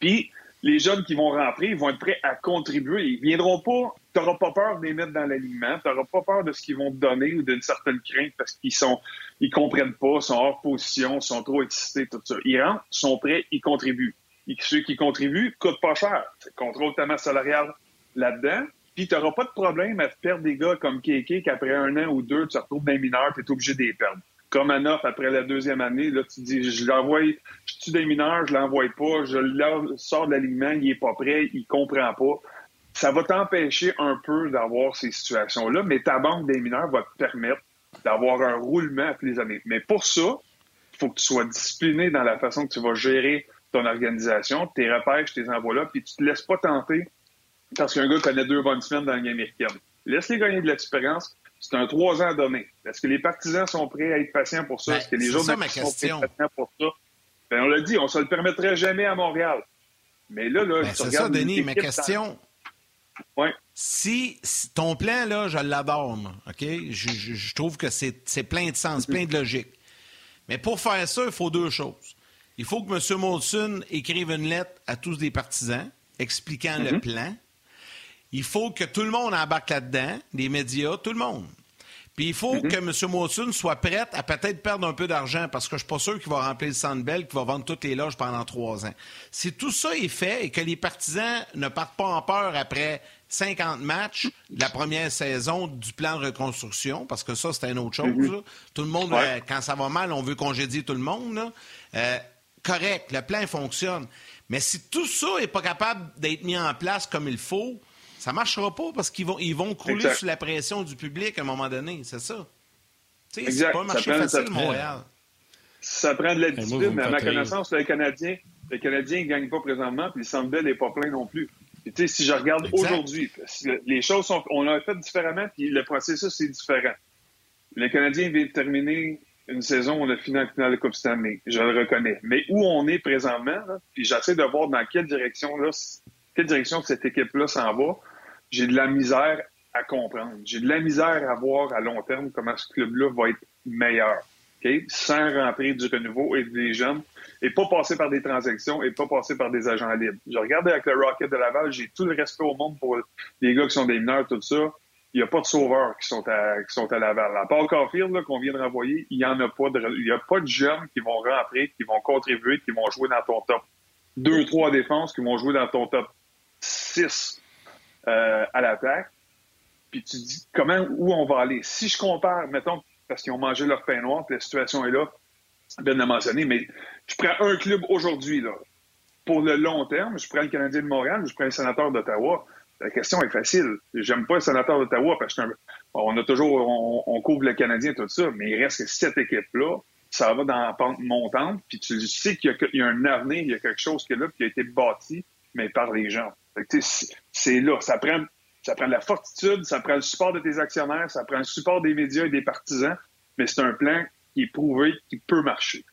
Puis, les jeunes qui vont rentrer, ils vont être prêts à contribuer. Ils viendront pas, tu n'auras pas peur de les mettre dans l'alignement, tu n'auras pas peur de ce qu'ils vont te donner ou d'une certaine crainte parce qu'ils sont, ils comprennent pas, sont hors position, sont trop excités, tout ça. Ils rentrent, sont prêts, ils contribuent ceux qui contribuent coûtent pas cher. Contrôle ta masse salariale là-dedans. Puis tu n'auras pas de problème à te perdre des gars comme Kéké qu'après un an ou deux, tu retrouves les mineurs, tu es obligé de les perdre. Comme Anoff, après la deuxième année, là, tu dis, je l'envoie, je suis des mineurs, je l'envoie pas, je le sors de l'alignement, il est pas prêt, il comprend pas. Ça va t'empêcher un peu d'avoir ces situations-là, mais ta banque des mineurs va te permettre d'avoir un roulement à tous les années. Mais pour ça, il faut que tu sois discipliné dans la façon que tu vas gérer ton organisation, tes repêches, tes envois là, puis tu te laisses pas tenter parce qu'un gars connaît deux bonnes semaines dans la game américaine. Laisse-les gagner de l'expérience. C'est un trois ans à donner. Est-ce que les partisans sont prêts à être patients pour ça? Ben, Est-ce que les gens sont prêts à être patients pour ça? Ben, on l'a dit, on ne se le permettrait jamais à Montréal. Mais là, là, ben, c'est ça, Denis. Ma question. Ouais. Si, ton plan, là, je l'adore, OK? Je, je, trouve que c'est plein de sens, plein de logique. Mais pour faire ça, il faut deux choses. Il faut que M. Molson écrive une lettre à tous les partisans expliquant le mhm. plan. Il faut que tout le monde embarque là-dedans, les médias, tout le monde. Puis il faut mhm. que M. Molson soit prêt à peut-être perdre un peu d'argent parce que je ne suis pas sûr qu'il va remplir le Sandbell, qu'il va vendre toutes les loges pendant trois ans. Si tout ça est fait et que les partisans ne partent pas en peur après 50 matchs de la première saison du plan de reconstruction, parce que ça, c'est une autre chose. Mhm. Tout le monde, euh, quand ça va mal, on veut congédier tout le monde. Euh, correct, le plan fonctionne. Mais si tout ça n'est pas capable d'être mis en place comme il faut, ça ne marchera pas parce qu'ils vont, ils vont crouler sous la pression du public à un moment donné. C'est ça. C'est pas un marché facile, Montréal. Ça prend de la discipline, mais à ma connaissance, le Canadien, le Canadien ne gagne pas présentement, puis le Sandbell n'est pas plein non plus. si je regarde aujourd'hui, les choses sont, on l'a fait différemment, puis le processus est différent. Le Canadien vient de terminer une saison où on a fini en finale de Coupe Stanley. Je le reconnais. Mais où on est présentement, puis j'essaie de voir dans quelle direction, là, quelle direction cette équipe-là s'en va, j'ai de la misère à comprendre. J'ai de la misère à voir à long terme comment ce club-là va être meilleur. sans rentrer du renouveau et des jeunes, et pas passer par des transactions et pas passer par des agents libres. Je regarde avec le Rocket de Laval, j'ai tout le respect au monde pour les gars qui sont des mineurs, tout ça. Il n'y a pas de sauveurs qui sont à, qui sont à Laval. À part Caulfield, qu'on vient de renvoyer, il n'y en a pas de, il y a pas de jeunes qui vont rentrer, qui vont contribuer, qui vont jouer dans ton top. Deux, trois défenses qui vont jouer dans ton top 6 euh, à l'attaque. Puis tu dis comment, où on va aller. Si je compare, mettons, parce qu'ils ont mangé leur pain noir, puis la situation est là, Ben l'a mentionné, mais je prends un club aujourd'hui, là. Pour le long terme, je prends le Canadien de Montréal, je prends le sénateur d'Ottawa. La question est facile. J'aime pas le sénateur d'Ottawa parce qu'on a toujours, on, couvre le Canadien, tout ça, mais il reste que cette équipe-là, ça va dans la pente montante, puis tu sais qu'il y, a un avenir, il y a quelque chose qui est là, qui a été bâti, mais par les gens. C'est là, ça prend, ça prend de la fortitude, ça prend le support de tes actionnaires, ça prend le support des médias et des partisans, mais c'est un plan qui est prouvé, qui peut marcher.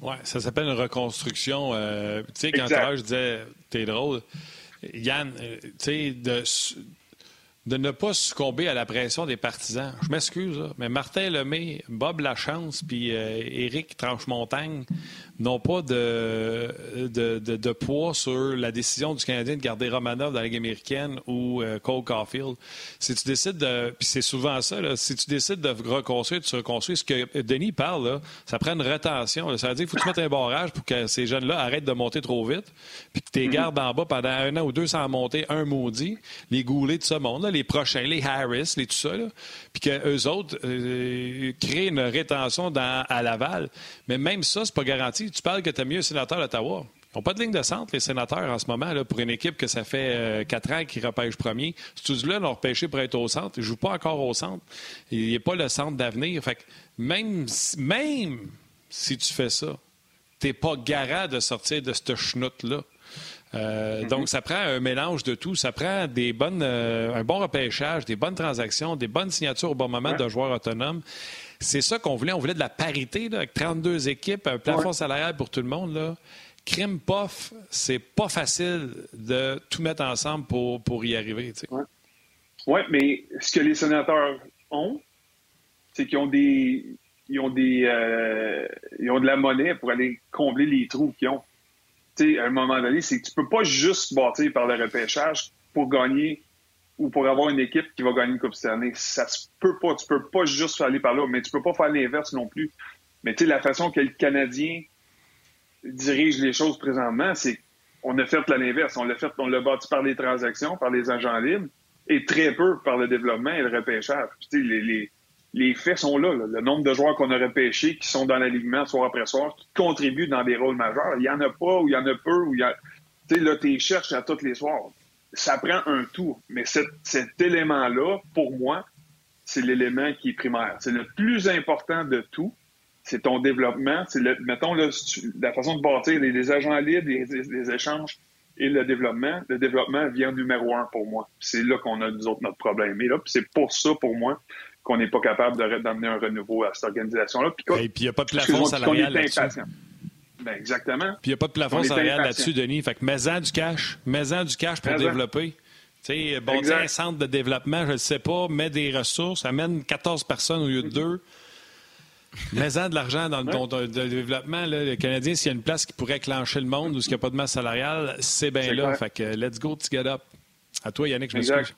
Oui, ça s'appelle une reconstruction. Euh, tu sais, quand je disais, t'es drôle, Yann, euh, tu sais, de ne pas succomber à la pression des partisans. Je m'excuse, mais Martin Lemay, Bob Lachance puis euh, Éric Tranchemontagne n'ont pas de de, de, poids sur la décision du Canadien de garder Romanov dans la Ligue américaine ou euh, Cole Caulfield. Si tu décides de... Puis c'est souvent ça, là, si tu décides de reconstruire, tu reconstruis. Ce que Denis parle, là, ça prend une rétention. Ça veut dire qu'il faut que tu mettes un barrage pour que ces jeunes-là arrêtent de monter trop vite, puis que tu les mm-hmm. gardes en bas pendant un an ou deux sans monter un maudit. Les goulets de ce monde, là, les prochains, les Harris, les tout ça, puis qu'eux autres euh, créent une rétention à Laval. Mais même ça, c'est pas garanti. Tu parles que tu as mieux sénateur d'Ottawa. Ils n'ont pas de ligne de centre, les sénateurs, en ce moment, pour une équipe que ça fait euh, quatre ans qu'ils repêchent premier. Ce là l'ont repêché pour être au centre. Ils ne jouent pas encore au centre. Il n'est pas le centre d'avenir. Fait même, même si tu fais ça, tu n'es pas garant de sortir de cette chenoute-là. Euh, donc, ça prend un mélange de tout. Ça prend des bonnes, euh, un bon repêchage, des bonnes transactions, des bonnes signatures au bon moment de joueurs autonomes. C'est ça qu'on voulait. On voulait de la parité, avec 32 équipes, un plafond salarial pour tout le monde. Là. Crime pof, c'est pas facile de tout mettre ensemble pour, pour y arriver. Oui, ouais, mais ce que les sénateurs ont, c'est qu'ils ont des. Ils ont des. Euh, ils ont de la monnaie pour aller combler les trous qu'ils ont à un moment donné, c'est que tu peux pas juste bâtir par le repêchage pour gagner ou pour avoir une équipe qui va gagner une Coupe cette année. Ça se peut pas. Tu peux pas juste aller par là, mais tu peux pas faire l'inverse non plus. Mais tu sais, la façon que le Canadien dirige les choses présentement, c'est qu'on a fait l'inverse. On l'a fait, on bâti par les transactions, par les agents libres, et très peu par le développement et le repêchage. Les faits sont là, Le nombre de joueurs qu'on aurait pêchés qui sont dans l'alignement soir après soir, qui contribuent dans des rôles majeurs. Il y en a pas, ou il y en a peu, ou il y a. Tu sais, là, tu cherches à tous les soirs. Ça prend un tout. Mais cet, élément-là, pour moi, c'est l'élément qui est primaire. C'est le plus important de tout. C'est ton développement. C'est le, mettons, la façon de bâtir les, agents libres, les, échanges et le développement. Le développement vient numéro un pour moi. C'est là qu'on a, nous autres, notre problème. Et là, c'est pour ça, pour moi, qu'on n'est pas capable d'amener un renouveau à cette organisation-là. Puis il n'y a pas de plafond salarial là-dessus. Ben, exactement. Puis il n'y a pas de plafond salarial là-dessus, Denis. Fait que mets-en du cash. Mets-en du cash pour développer. Tu sais, bon, un centre de développement, je ne sais pas, mets des ressources, amène 14 personnes au lieu de deux. Mets-en de l'argent dans le développement. Là, le Canadien, s'il y a une place qui pourrait clencher le monde ou s'il n'y a pas de masse salariale, c'est bien là. Fait que let's go, to get up. À toi, Yannick, je m'excuse.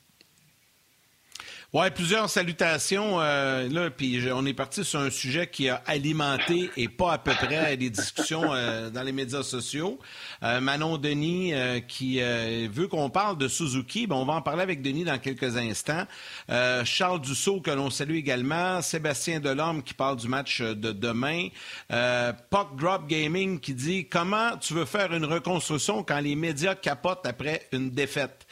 Oui, plusieurs salutations. Euh, là, puis on est parti sur un sujet qui a alimenté et pas à peu près les discussions euh, dans les médias sociaux. Euh, Manon Denis qui veut qu'on parle de Suzuki. Ben, on va en parler avec Denis dans quelques instants. Charles Dussault que l'on salue également. Sébastien Delorme qui parle du match de demain. Puck Drop Gaming qui dit comment tu veux faire une reconstruction quand les médias capotent après une défaite?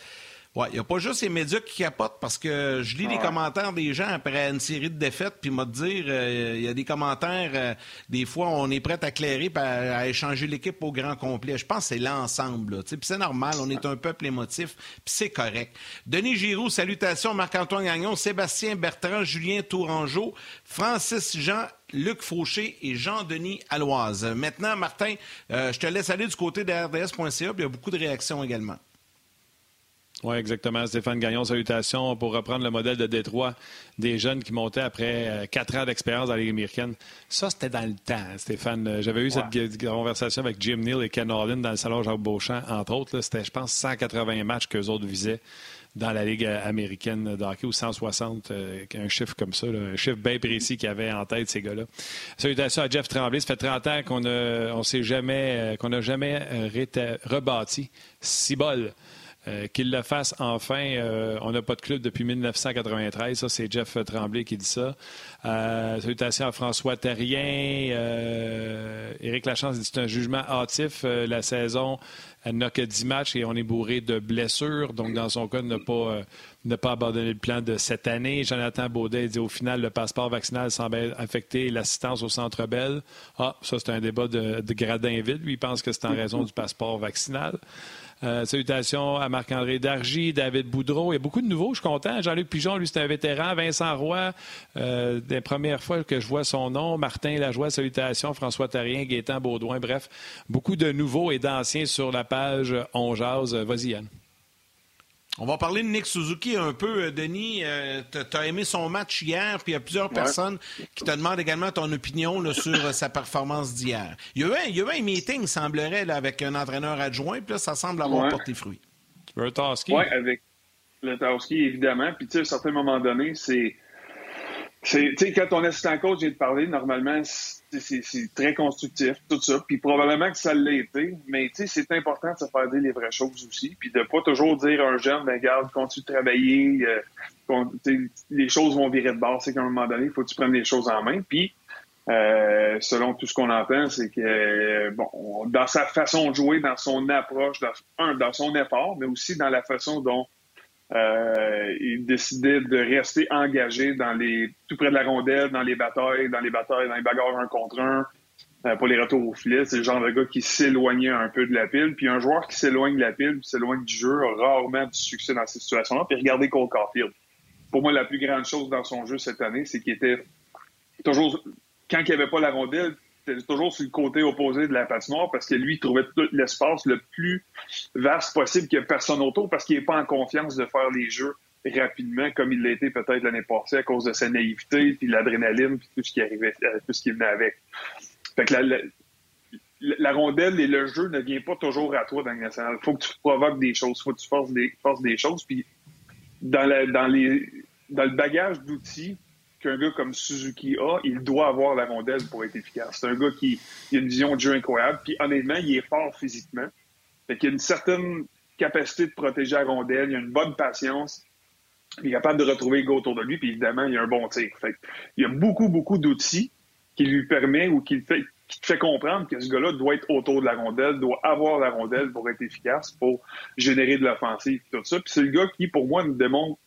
Oui, il n'y a pas juste les médias qui capotent parce que je lis les commentaires des gens après une série de défaites, puis m'a dire, euh, il y a des commentaires, euh, des fois, on est prêt à clairer à, échanger l'équipe au grand complet. Je pense que c'est l'ensemble. Puis c'est normal, on est un peuple émotif, puis c'est correct. Denis Giroux, salutations, Marc-Antoine Gagnon, Sébastien Bertrand, Julien Tourangeau, Francis Jean, Luc Fauché et Jean-Denis Aloise. Maintenant, Martin, euh, je te laisse aller du côté de RDS.ca, il y a beaucoup de réactions également. Oui, exactement. Stéphane Gagnon, salutations pour reprendre le modèle de Détroit des jeunes qui montaient après euh, quatre ans d'expérience dans la Ligue américaine. Ça, c'était dans le temps, Stéphane. J'avais eu cette conversation avec Jim Neal et Ken Holland dans le salon Jacques Beauchamp, entre autres. C'était, je pense, 180 matchs qu'eux autres visaient dans la Ligue américaine de hockey ou 160, euh, un chiffre comme ça, un chiffre bien précis qu'ils avaient en tête, ces gars-là. Salutations à Jeff Tremblay. Ça fait 30 ans qu'on on jamais, euh, qu'on n'a jamais rebâti. Cibol. Euh, qu'il le fasse enfin. Euh, on n'a pas de club depuis 1993. Ça, c'est Jeff Tremblay qui dit ça. Euh, salutations à François Terrien. Éric Lachance dit c'est un jugement hâtif. la saison n'a que 10 matchs et on est bourré de blessures. Donc, dans son cas, ne pas, pas abandonner le plan de cette année. Jonathan Baudet dit au final, le passeport vaccinal semble affecter l'assistance au Centre Bell. Ah, ça, c'est un débat de, de gradin vide. Lui, il pense que c'est en raison du passeport vaccinal. Euh, salutations à Marc-André Dargy, David Boudreau. Il y a beaucoup de nouveaux, je suis content. Jean-Luc Pigeon, lui, c'est un vétéran. Vincent Roy, euh, des premières fois que je vois son nom. Martin Lajoie, salutations. François Tarien, Gaétan Baudouin. Bref, beaucoup de nouveaux et d'anciens sur la page On Jazz. Vas-y, Yann. On va parler de Nick Suzuki un peu, euh, Denis. Euh, tu as aimé son match hier, puis il y a plusieurs personnes qui te demandent également ton opinion sur euh, sa performance d'hier. Il, y a eu un, meeting, semblerait, avec un entraîneur adjoint, puis là, ça semble avoir porté fruit. Oui, avec le Tarski, évidemment. Puis, tu sais, à un certain moment donné, c'est c'est, quand ton assistant coach vient de parler, normalement, c'est très constructif, tout ça. Puis probablement que ça l'a été, mais c'est important de se faire dire les vraies choses aussi. Puis de pas toujours dire à un jeune, ben garde, continue de travailler, euh, les choses vont virer de bord. C'est qu'à un moment donné, il faut que tu prennes les choses en main. Puis euh, selon tout ce qu'on entend, c'est que bon, dans sa façon de jouer, dans son approche, dans, un, dans son effort, mais aussi dans la façon dont euh, il décidait de rester engagé dans les tout près de la rondelle, dans les batailles, dans les batailles, dans les bagarres un contre un, euh, pour les retours au filet. C'est le genre de gars qui s'éloignait un peu de la pile. Puis un joueur qui s'éloigne de la pile, qui s'éloigne du jeu, a rarement du succès dans ces situations-là. Puis regardez Cole Caulfield. Pour moi, la plus grande chose dans son jeu cette année, c'est qu'il était toujours quand il n'y avait pas la rondelle, c'était toujours sur le côté opposé de la patinoire parce que lui, il trouvait tout l'espace le plus vaste possible qu'il n'y ait personne autour parce qu'il n'est pas en confiance de faire les jeux rapidement comme il l'a été peut-être l'année passée à cause de sa naïveté, puis l'adrénaline, puis tout ce qui arrivait, euh, tout ce qui venait avec. Fait que la, la, rondelle et le jeu ne vient pas toujours à toi dans le national. Faut que tu provoques des choses, faut que tu forces des, des choses. Puis dans, la, dans, les, dans le bagage d'outils, qu'un gars comme Suzuki a, il doit avoir la rondelle pour être efficace. C'est un gars qui a une vision de jeu incroyable, puis honnêtement, il est fort physiquement. Fait qu'il a une certaine capacité de protéger la rondelle, il a une bonne patience, il est capable de retrouver le gars autour de lui, puis évidemment, il a un bon tir. Fait il y a beaucoup, beaucoup d'outils qui lui permet ou qui, fait, qui te fait comprendre que ce gars-là doit être autour de la rondelle, doit avoir la rondelle pour être efficace, pour générer de l'offensive, tout ça. Puis c'est le gars qui, pour moi, nous démontre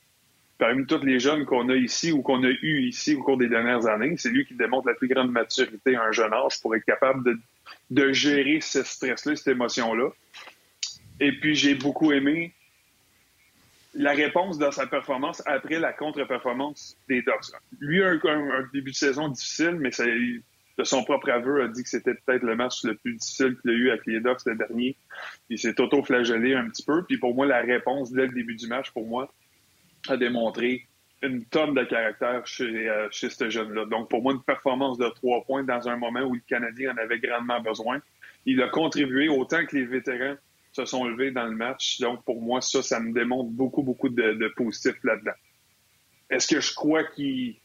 parmi tous les jeunes qu'on a ici ou qu'on a eu ici au cours des dernières années, c'est lui qui démontre la plus grande maturité à un jeune âge pour être capable de, gérer ce stress-là, cette émotion-là. Et puis, j'ai beaucoup aimé la réponse dans sa performance après la contre-performance des Ducks. Lui a un, un, début de saison difficile, mais de son propre aveu, a dit que c'était peut-être le match le plus difficile qu'il a eu avec les Ducks le dernier. Il s'est auto-flagellé un petit peu. Puis pour moi, la réponse dès le début du match, pour moi, a démontré une tonne de caractère chez, euh, chez ce jeune-là. Donc, pour moi, une performance de trois points dans un moment où le Canadien en avait grandement besoin. Il a contribué autant que les vétérans se sont levés dans le match. Donc, pour moi, ça, ça me démontre beaucoup, beaucoup de, de positifs là-dedans. Est-ce que je crois qu'il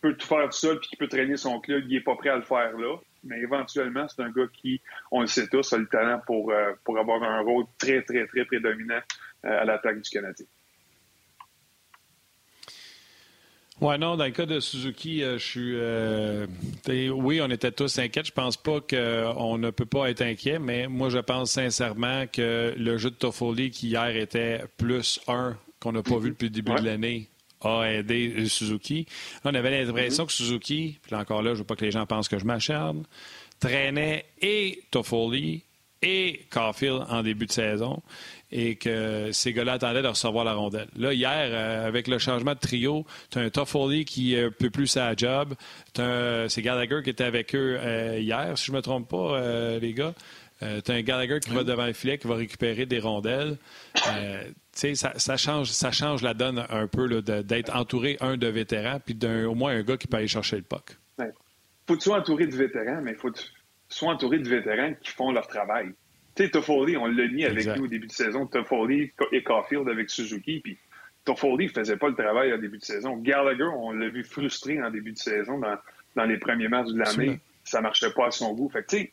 peut tout faire seul puis qu'il peut traîner son club? Il n'est pas prêt à le faire là. Mais éventuellement, c'est un gars qui, on le sait tous, a le talent pour, euh, pour avoir un rôle très, très, très prédominant euh, à l'attaque du Canadien. Ouais, non, dans le cas de Suzuki, euh, je suis. Euh, oui, on était tous inquiets. Je pense pas qu'on ne peut pas être inquiet, mais moi, je pense sincèrement que le jeu de Toffoli, qui hier était plus un, qu'on n'a pas vu depuis le début de l'année, a aidé Suzuki. on avait l'impression que Suzuki, puis encore là, je veux pas que les gens pensent que je m'acharne, traînait et Toffoli et Caulfield en début de saison et que ces gars-là attendaient de recevoir la rondelle. Là, hier, euh, avec le changement de trio, tu as un Toffoli qui ne peut plus sa job. C'est Gallagher qui était avec eux euh, hier, si je ne me trompe pas, euh, les gars. Euh, tu as un Gallagher qui va devant le filet, qui va récupérer des rondelles. Euh, ça, ça, change, ça change la donne un peu d'être entouré, un, de vétérans, puis d'un, au moins un gars qui peut aller chercher le puck. Ouais. Faut que tu sois entouré de vétérans, mais il faut que tu sois entouré de vétérans qui font leur travail. Tu sais, Toffoli, on l'a mis avec nous au début de saison, Toffoli et Caulfield avec Suzuki, puis Toffoli ne faisait pas le travail au début de saison. Gallagher, on l'a vu frustré en début de saison dans, dans les premiers matchs de l'année. Ça marchait pas à son goût. Fait que, tu sais,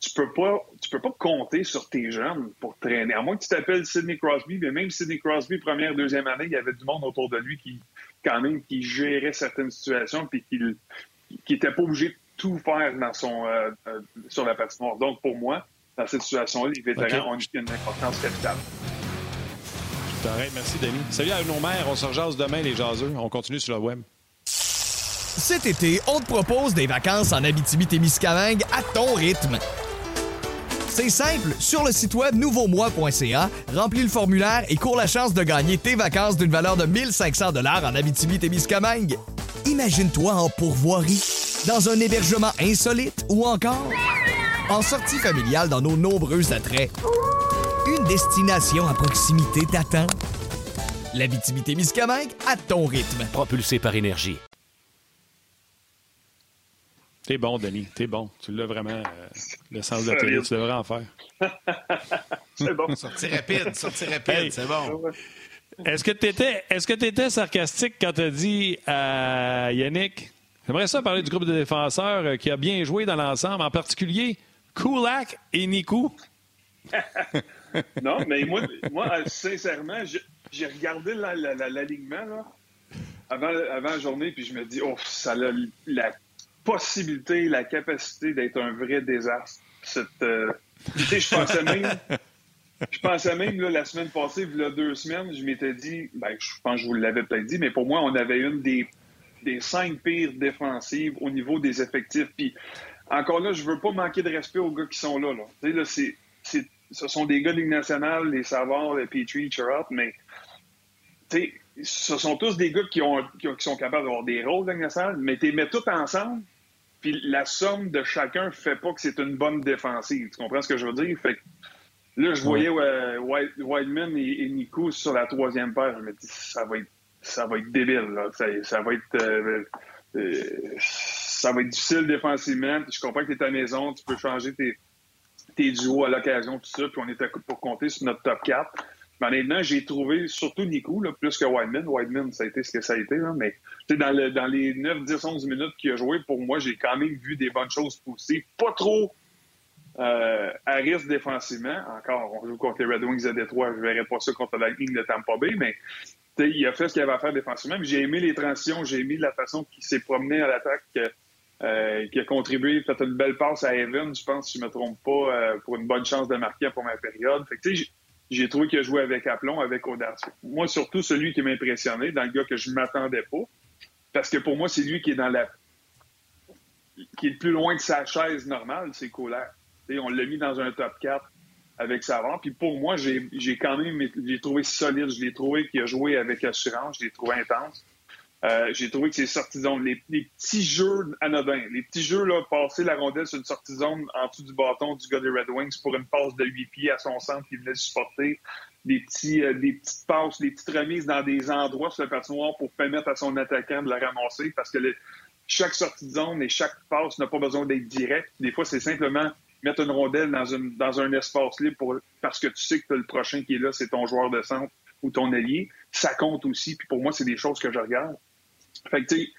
tu peux pas, tu peux pas compter sur tes jeunes pour traîner. À moins que tu t'appelles Sidney Crosby, mais même Sidney Crosby, première, deuxième année, il y avait du monde autour de lui qui, quand même, qui gérait certaines situations puis qui, qui était pas obligé de tout faire dans son, euh, euh, sur la patinoire. Donc, pour moi, dans cette situation-là, les vétérans ont une importance capitale. Merci, Denis. Salut à nos mères. On se rejase demain, les jaseux. On continue sur le web. Cet été, on te propose des vacances en Abitibi-Témiscamingue à ton rythme. C'est simple, sur le site web nouveaumois.ca, remplis le formulaire et cours la chance de gagner tes vacances d'une valeur de 1500 dollars en Abitibi-Témiscamingue. Imagine-toi en pourvoirie, dans un hébergement insolite ou encore en sortie familiale dans nos nombreux attraits. Une destination à proximité t'attend. L'Abitibi-Témiscamingue à ton rythme. Propulsé par énergie. T'es bon, Denis. T'es bon. Tu l'as vraiment. Euh, le sens de la télé, tu devrais en faire. c'est bon. Sortie rapide, sortie rapide, c'est bon. Est-ce que tu étais, est-ce que étais sarcastique quand tu as dit à Yannick J'aimerais ça parler du groupe de défenseurs euh, qui a bien joué dans l'ensemble, en particulier Kulak et Nikou. non, mais moi, moi sincèrement, j'ai regardé l'alignement avant, avant la journée, puis je me dis, oh, ça a la possibilité, la capacité d'être un vrai désastre. Euh, je pensais même, je pensais même la semaine passée, il y a deux semaines, je m'étais dit, ben, je pense que je vous l'avais peut-être dit, mais pour moi, on avait une des, des cinq pires défensives au niveau des effectifs. Puis encore là, je veux pas manquer de respect aux gars qui sont là. là. là c'est, ce sont des gars de Ligue nationale, les Savard, les Petrie, Chirot, mais ce sont tous des gars qui, ont, qui, sont capables d'avoir des rôles de Ligue nationale, mais tu les mets tous ensemble, puis la somme de chacun fait pas que c'est une bonne défensive. Tu comprends ce que je veux dire? Fait que là, je voyais euh, Whiteman et, Nico sur la troisième paire. Je me dis, ça va être, ça va être débile. Ça, va être. Euh, euh, ça va être difficile défensivement. je comprends que tu es à maison, tu peux changer tes, tes duos à l'occasion, tout ça. Puis on était pour compter sur notre top 4. Mais honnêtement, j'ai trouvé surtout Nico, là, plus que Whiteman. Whiteman, ça a été ce que ça a été. Là, mais dans, le, dans les 9, 10, 11 minutes qu'il a joué, pour moi, j'ai quand même vu des bonnes choses pousser. Pas trop euh, à risque défensivement. Encore, on joue contre les Red Wings à Détroit. Je ne verrais pas ça contre la ligne de Tampa Bay, mais il a fait ce qu'il avait à faire défensivement. J'ai aimé les transitions, j'ai aimé la façon qu'il s'est promené à l'attaque, euh, qui a contribué, fait une belle passe à Evan, je pense, si je ne me trompe pas, euh, pour une bonne chance de marquer en première période. J'ai trouvé qu'il a joué avec aplomb, avec audace. Moi, surtout celui qui m'a impressionné, dans le gars que je ne m'attendais pas, parce que pour moi, c'est lui qui est dans la qui est le plus loin de sa chaise normale, c'est Colère. on l'a mis dans un top 4 avec Savard. Puis pour moi, j'ai quand même j'ai trouvé solide. Je l'ai trouvé qu'il a joué avec assurance. Je l'ai trouvé intense. Euh, j'ai trouvé que c'est sorties zone, les, petits jeux anodins, les petits jeux, là, passer la rondelle sur une sortie zone en dessous du bâton du gars des Red Wings pour une passe de 8 pieds à son centre qui venait supporter, des, petits, euh, des petites passes, des petites remises dans des endroits sur le patinoire pour permettre à son attaquant de la ramasser parce que chaque sortie de zone et chaque passe n'a pas besoin d'être direct. Des fois, c'est simplement mettre une rondelle dans, une, dans un espace libre pour, parce que tu sais que le prochain qui est là, c'est ton joueur de centre ou ton allié. Ça compte aussi. Puis pour moi, c'est des choses que je regarde. Fait que, tu sais,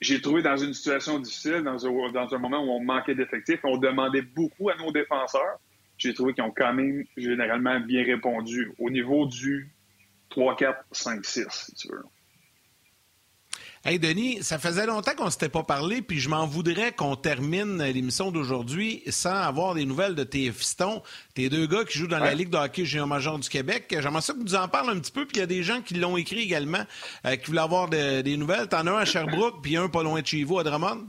j'ai trouvé dans une situation difficile, dans un, dans un moment où on manquait d'effectifs, on demandait beaucoup à nos défenseurs. J'ai trouvé qu'ils ont quand même généralement bien répondu au niveau du 3, 4, 5, 6, si tu veux. Hey Denis, ça faisait longtemps qu'on ne s'était pas parlé, puis je m'en voudrais qu'on termine l'émission d'aujourd'hui sans avoir des nouvelles de tes fistons, tes deux gars qui jouent dans la Ligue de hockey junior major du Québec. J'aimerais ça que vous en parlez un petit peu, puis il y a des gens qui l'ont écrit également, euh, qui voulaient avoir des nouvelles. T'en as un à Sherbrooke, puis un pas loin de chez vous, à Drummond?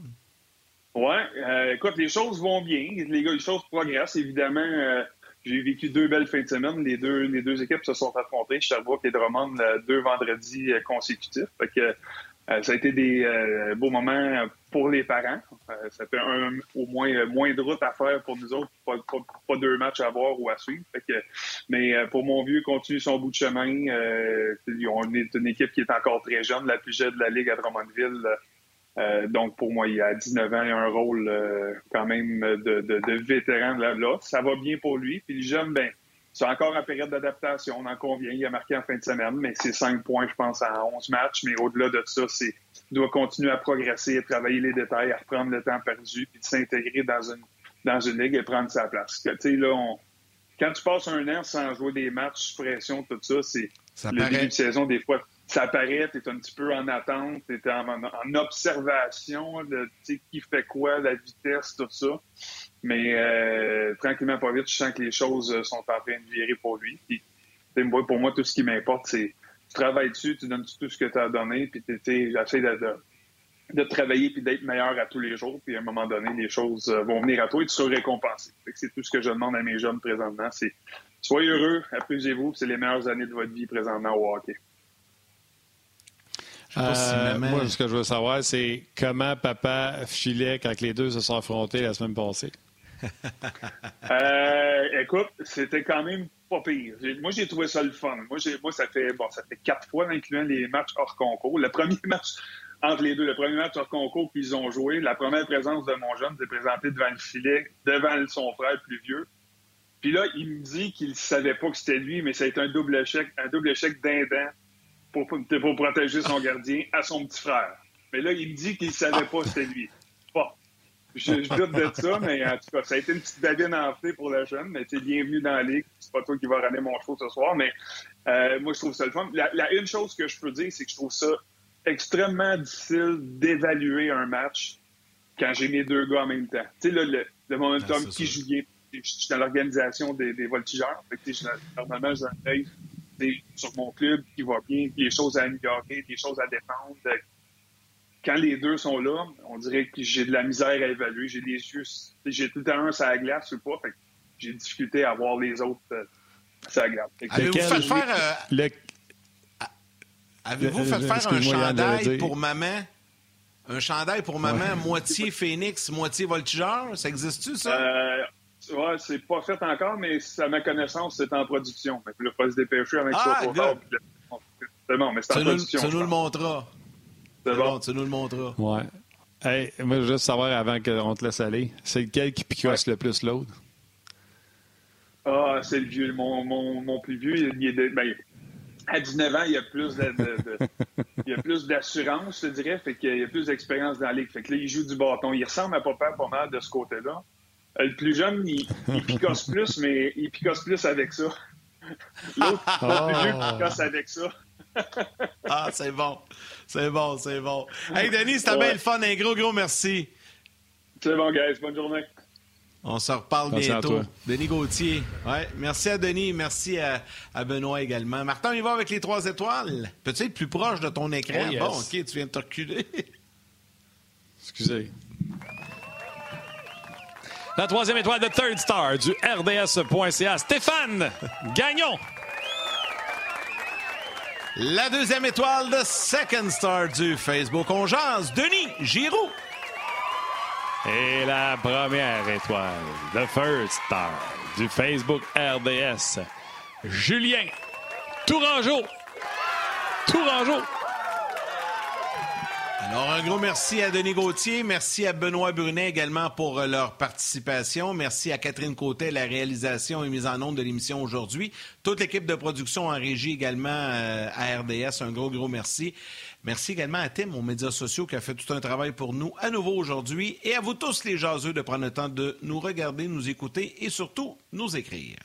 Oui, euh, écoute, les choses vont bien. Les gars, les choses progressent. Évidemment, euh, j'ai vécu deux belles fins de semaine. Les deux, les deux équipes se sont affrontées. Sherbrooke et Drummond, deux vendredis consécutifs. Fait que ça a été des beaux moments pour les parents. ça fait au moins moins de route à faire pour nous autres, pas, deux matchs à voir ou à suivre. mais pour mon vieux, continue son bout de chemin. on est une équipe qui est encore très jeune, la plus jeune de la Ligue à Drummondville. Euh, donc, pour moi, il a 19 ans, il a un rôle euh, quand même de, de, de vétéran là. Ça va bien pour lui. Puis le jeune, ben, c'est encore en période d'adaptation, on en convient. Il a marqué en fin de semaine, mais c'est 5 points, je pense, en 11 matchs. Mais au-delà de ça, c'est il doit continuer à progresser, à travailler les détails, à reprendre le temps perdu, puis de s'intégrer dans une, dans une ligue et prendre sa place. Tu sais, là, on, quand tu passes un an sans jouer des matchs, pression, tout ça, c'est le début de saison, des fois, ça paraît, tu es un petit peu en attente, tu es en, observation de qui fait quoi, la vitesse, tout ça. Mais euh, tranquillement, pas vite, je sens que les choses sont en train de virer pour lui. Puis, pour moi, tout ce qui m'importe, c'est tu travailles dessus, tu donnes tout ce que tu as donné, puis j'essaie de, de, de, travailler puis d'être meilleur à tous les jours. Puis à un moment donné, les choses euh, vont venir à toi et tu seras récompensé. C'est tout ce que je demande à mes jeunes présentement. C'est soyez heureux, amusez-vous, c'est les meilleures années de votre vie présentement au hockey. Euh, moi, ce que je veux savoir, c'est comment papa filait quand les deux se sont affrontés la semaine passée. euh, écoute, c'était quand même pas pire. Moi, j'ai trouvé ça le fun. Moi, ça fait bon, ça fait quatre fois, incluant les matchs hors concours. Le premier match entre les deux, le premier match hors concours qu'ils ont joué, la première présence de mon jeune s'est présentée devant le filet, devant son frère plus vieux. Puis là, il me dit qu'il ne savait pas que c'était lui, mais ça a été un double échec, un double échec dindant pour, pour protéger son gardien à son petit frère. Mais là, il me dit qu'il ne savait pas que c'était lui. Bon. Je, doute de ça, mais en tout cas, ça a été une petite babine enflée pour le jeune, mais tu es bienvenu dans la ligue. C'est pas toi qui vas ramener mon show ce soir, mais euh, moi, je trouve ça le fun. La, une chose que je peux dire, c'est que je trouve ça extrêmement difficile d'évaluer un match quand j'ai mes deux gars en même temps. Tu sais, le, le momentum qui joue bien. Je suis dans l'organisation des, des voltigeurs. Fait que, normalement, j'ai un œil sur mon club qui va bien, des choses à améliorer, des choses à défendre. Quand les deux sont là, on dirait que j'ai de la misère à évaluer. J'ai des yeux, j'ai tout le temps un sur la glace ou pas. Fait j'ai difficulté à voir les autres euh, sur la glace. Avez-vous fait faire, euh, Avez-vous fait faire un chandail pour maman? Un chandail pour maman, moitié phénix, moitié voltigeur? Ça existe-tu, ça? Euh, Ouais, c'est pas fait encore, mais à ma connaissance, c'est en production. Que là, faut se dépêcher avec ah, ça C'est bon, mais c'est en production. Tu nous le montreras. C'est bon. Tu nous le montreras. Ouais. Hey, moi, je veux juste savoir avant qu'on te laisse aller, c'est lequel qui picosse le plus l'autre? Ah, c'est le vieux. Mon, mon, mon plus vieux, il est de, ben, à 19 ans, il y a plus de, de, il y a plus d'assurance, je dirais, fait qu'il y a plus d'expérience dans la ligue. Fait que là, il joue du bâton. Il ressemble à papa pas mal de ce côté-là. Euh, le plus jeune, il, il picosse plus, mais il picosse plus avec ça. L'autre, le plus vieux, picosse avec ça. ah, c'est bon. C'est bon, c'est bon. Hey, Denis, c'était bien le fun. Un gros, gros merci. C'est bon, guys. Bonne journée. On se reparle bientôt. Denis Gauthier. Ouais. Merci à Denis. Merci à, Benoît également. Martin, il va avec les trois étoiles. Peux-tu être plus proche de ton écran? Oh, bon, OK, tu viens de te reculer. Excusez. La troisième étoile de Third Star du RDS.ca, Stéphane Gagnon. La deuxième étoile de Second Star du Facebook On Denis Giroux. Et la première étoile de First Star du Facebook RDS, Julien Tourangeau. Tourangeau. Alors, un gros merci à Denis Gauthier. Merci à Benoît Brunet également pour euh, leur participation. Merci à Catherine Côté, la réalisation et mise en onde de l'émission aujourd'hui. Toute l'équipe de production en régie également euh, à RDS. Un gros, gros merci. Merci également à Tim, aux médias sociaux, qui a fait tout un travail pour nous à nouveau aujourd'hui. Et à vous tous, les jaseux, de prendre le temps de nous regarder, nous écouter et surtout nous écrire.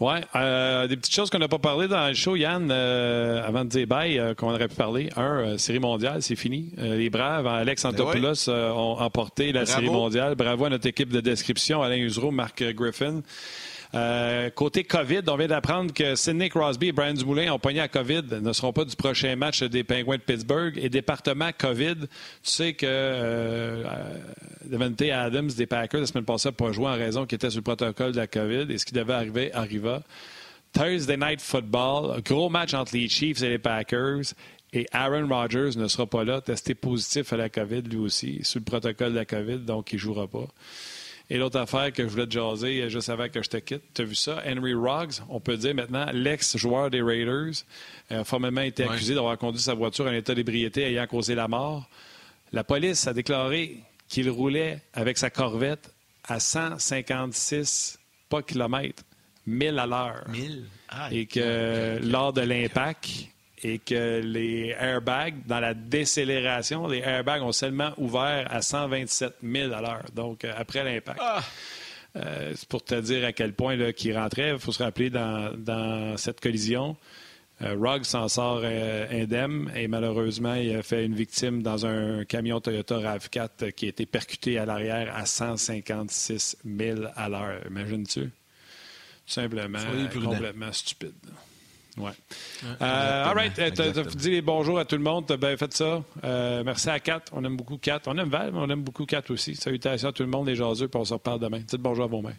Oui, euh, des petites choses qu'on n'a pas parlé dans le show, Yann, euh, avant de dire bye, euh, qu'on aurait pu parler. Un, série mondiale, c'est fini. les Braves, Alex ben Antopoulos ont emporté la série mondiale. Bravo à notre équipe de description, Alain Usereau, Marc Griffin. Euh, côté COVID, on vient d'apprendre que Sidney Crosby et Brian Dumoulin ont pogné à COVID, ne seront pas du prochain match des Penguins de Pittsburgh. Et département COVID, tu sais que euh, Devante Adams des Packers la semaine passée n'a pas joué en raison qu'il était sur le protocole de la COVID. Et ce qui devait arriver arriva. Thursday Night Football, gros match entre les Chiefs et les Packers. Et Aaron Rodgers ne sera pas là, testé positif à la COVID lui aussi, sous le protocole de la COVID, donc il ne jouera pas. Et l'autre affaire que je voulais te jaser juste avant que je te quitte, tu as vu ça? Henry Ruggs, on peut dire maintenant l'ex-joueur des Raiders, a formellement été accusé d'avoir conduit sa voiture en état d'ébriété ayant causé la mort. La police a déclaré qu'il roulait avec sa corvette à 156, pas kilomètres, 1000 à l'heure. 1000? et que lors de l'impact, et que les airbags, dans la décélération, les airbags ont seulement ouvert à 127 000 à l'heure, donc euh, après l'impact. Euh, c'est pour te dire à quel point là, qu'il rentrait. Il faut se rappeler dans, dans cette collision. Euh, s'en sort euh, indemne et malheureusement, il a fait une victime dans un camion Toyota RAV4 qui a été percuté à l'arrière à 156 000 à l'heure. Imagines-tu? Tout simplement complètement stupide. Ouais. Euh, all right. Dit les bonjours à tout le monde. Tu as bien fait ça. Euh, merci à Kat. On aime beaucoup Kat. On aime Val, mais on aime beaucoup Kat aussi. Salutations à tout le monde, les jaseux, puis on se reparle demain. Dites bonjour à vos mains.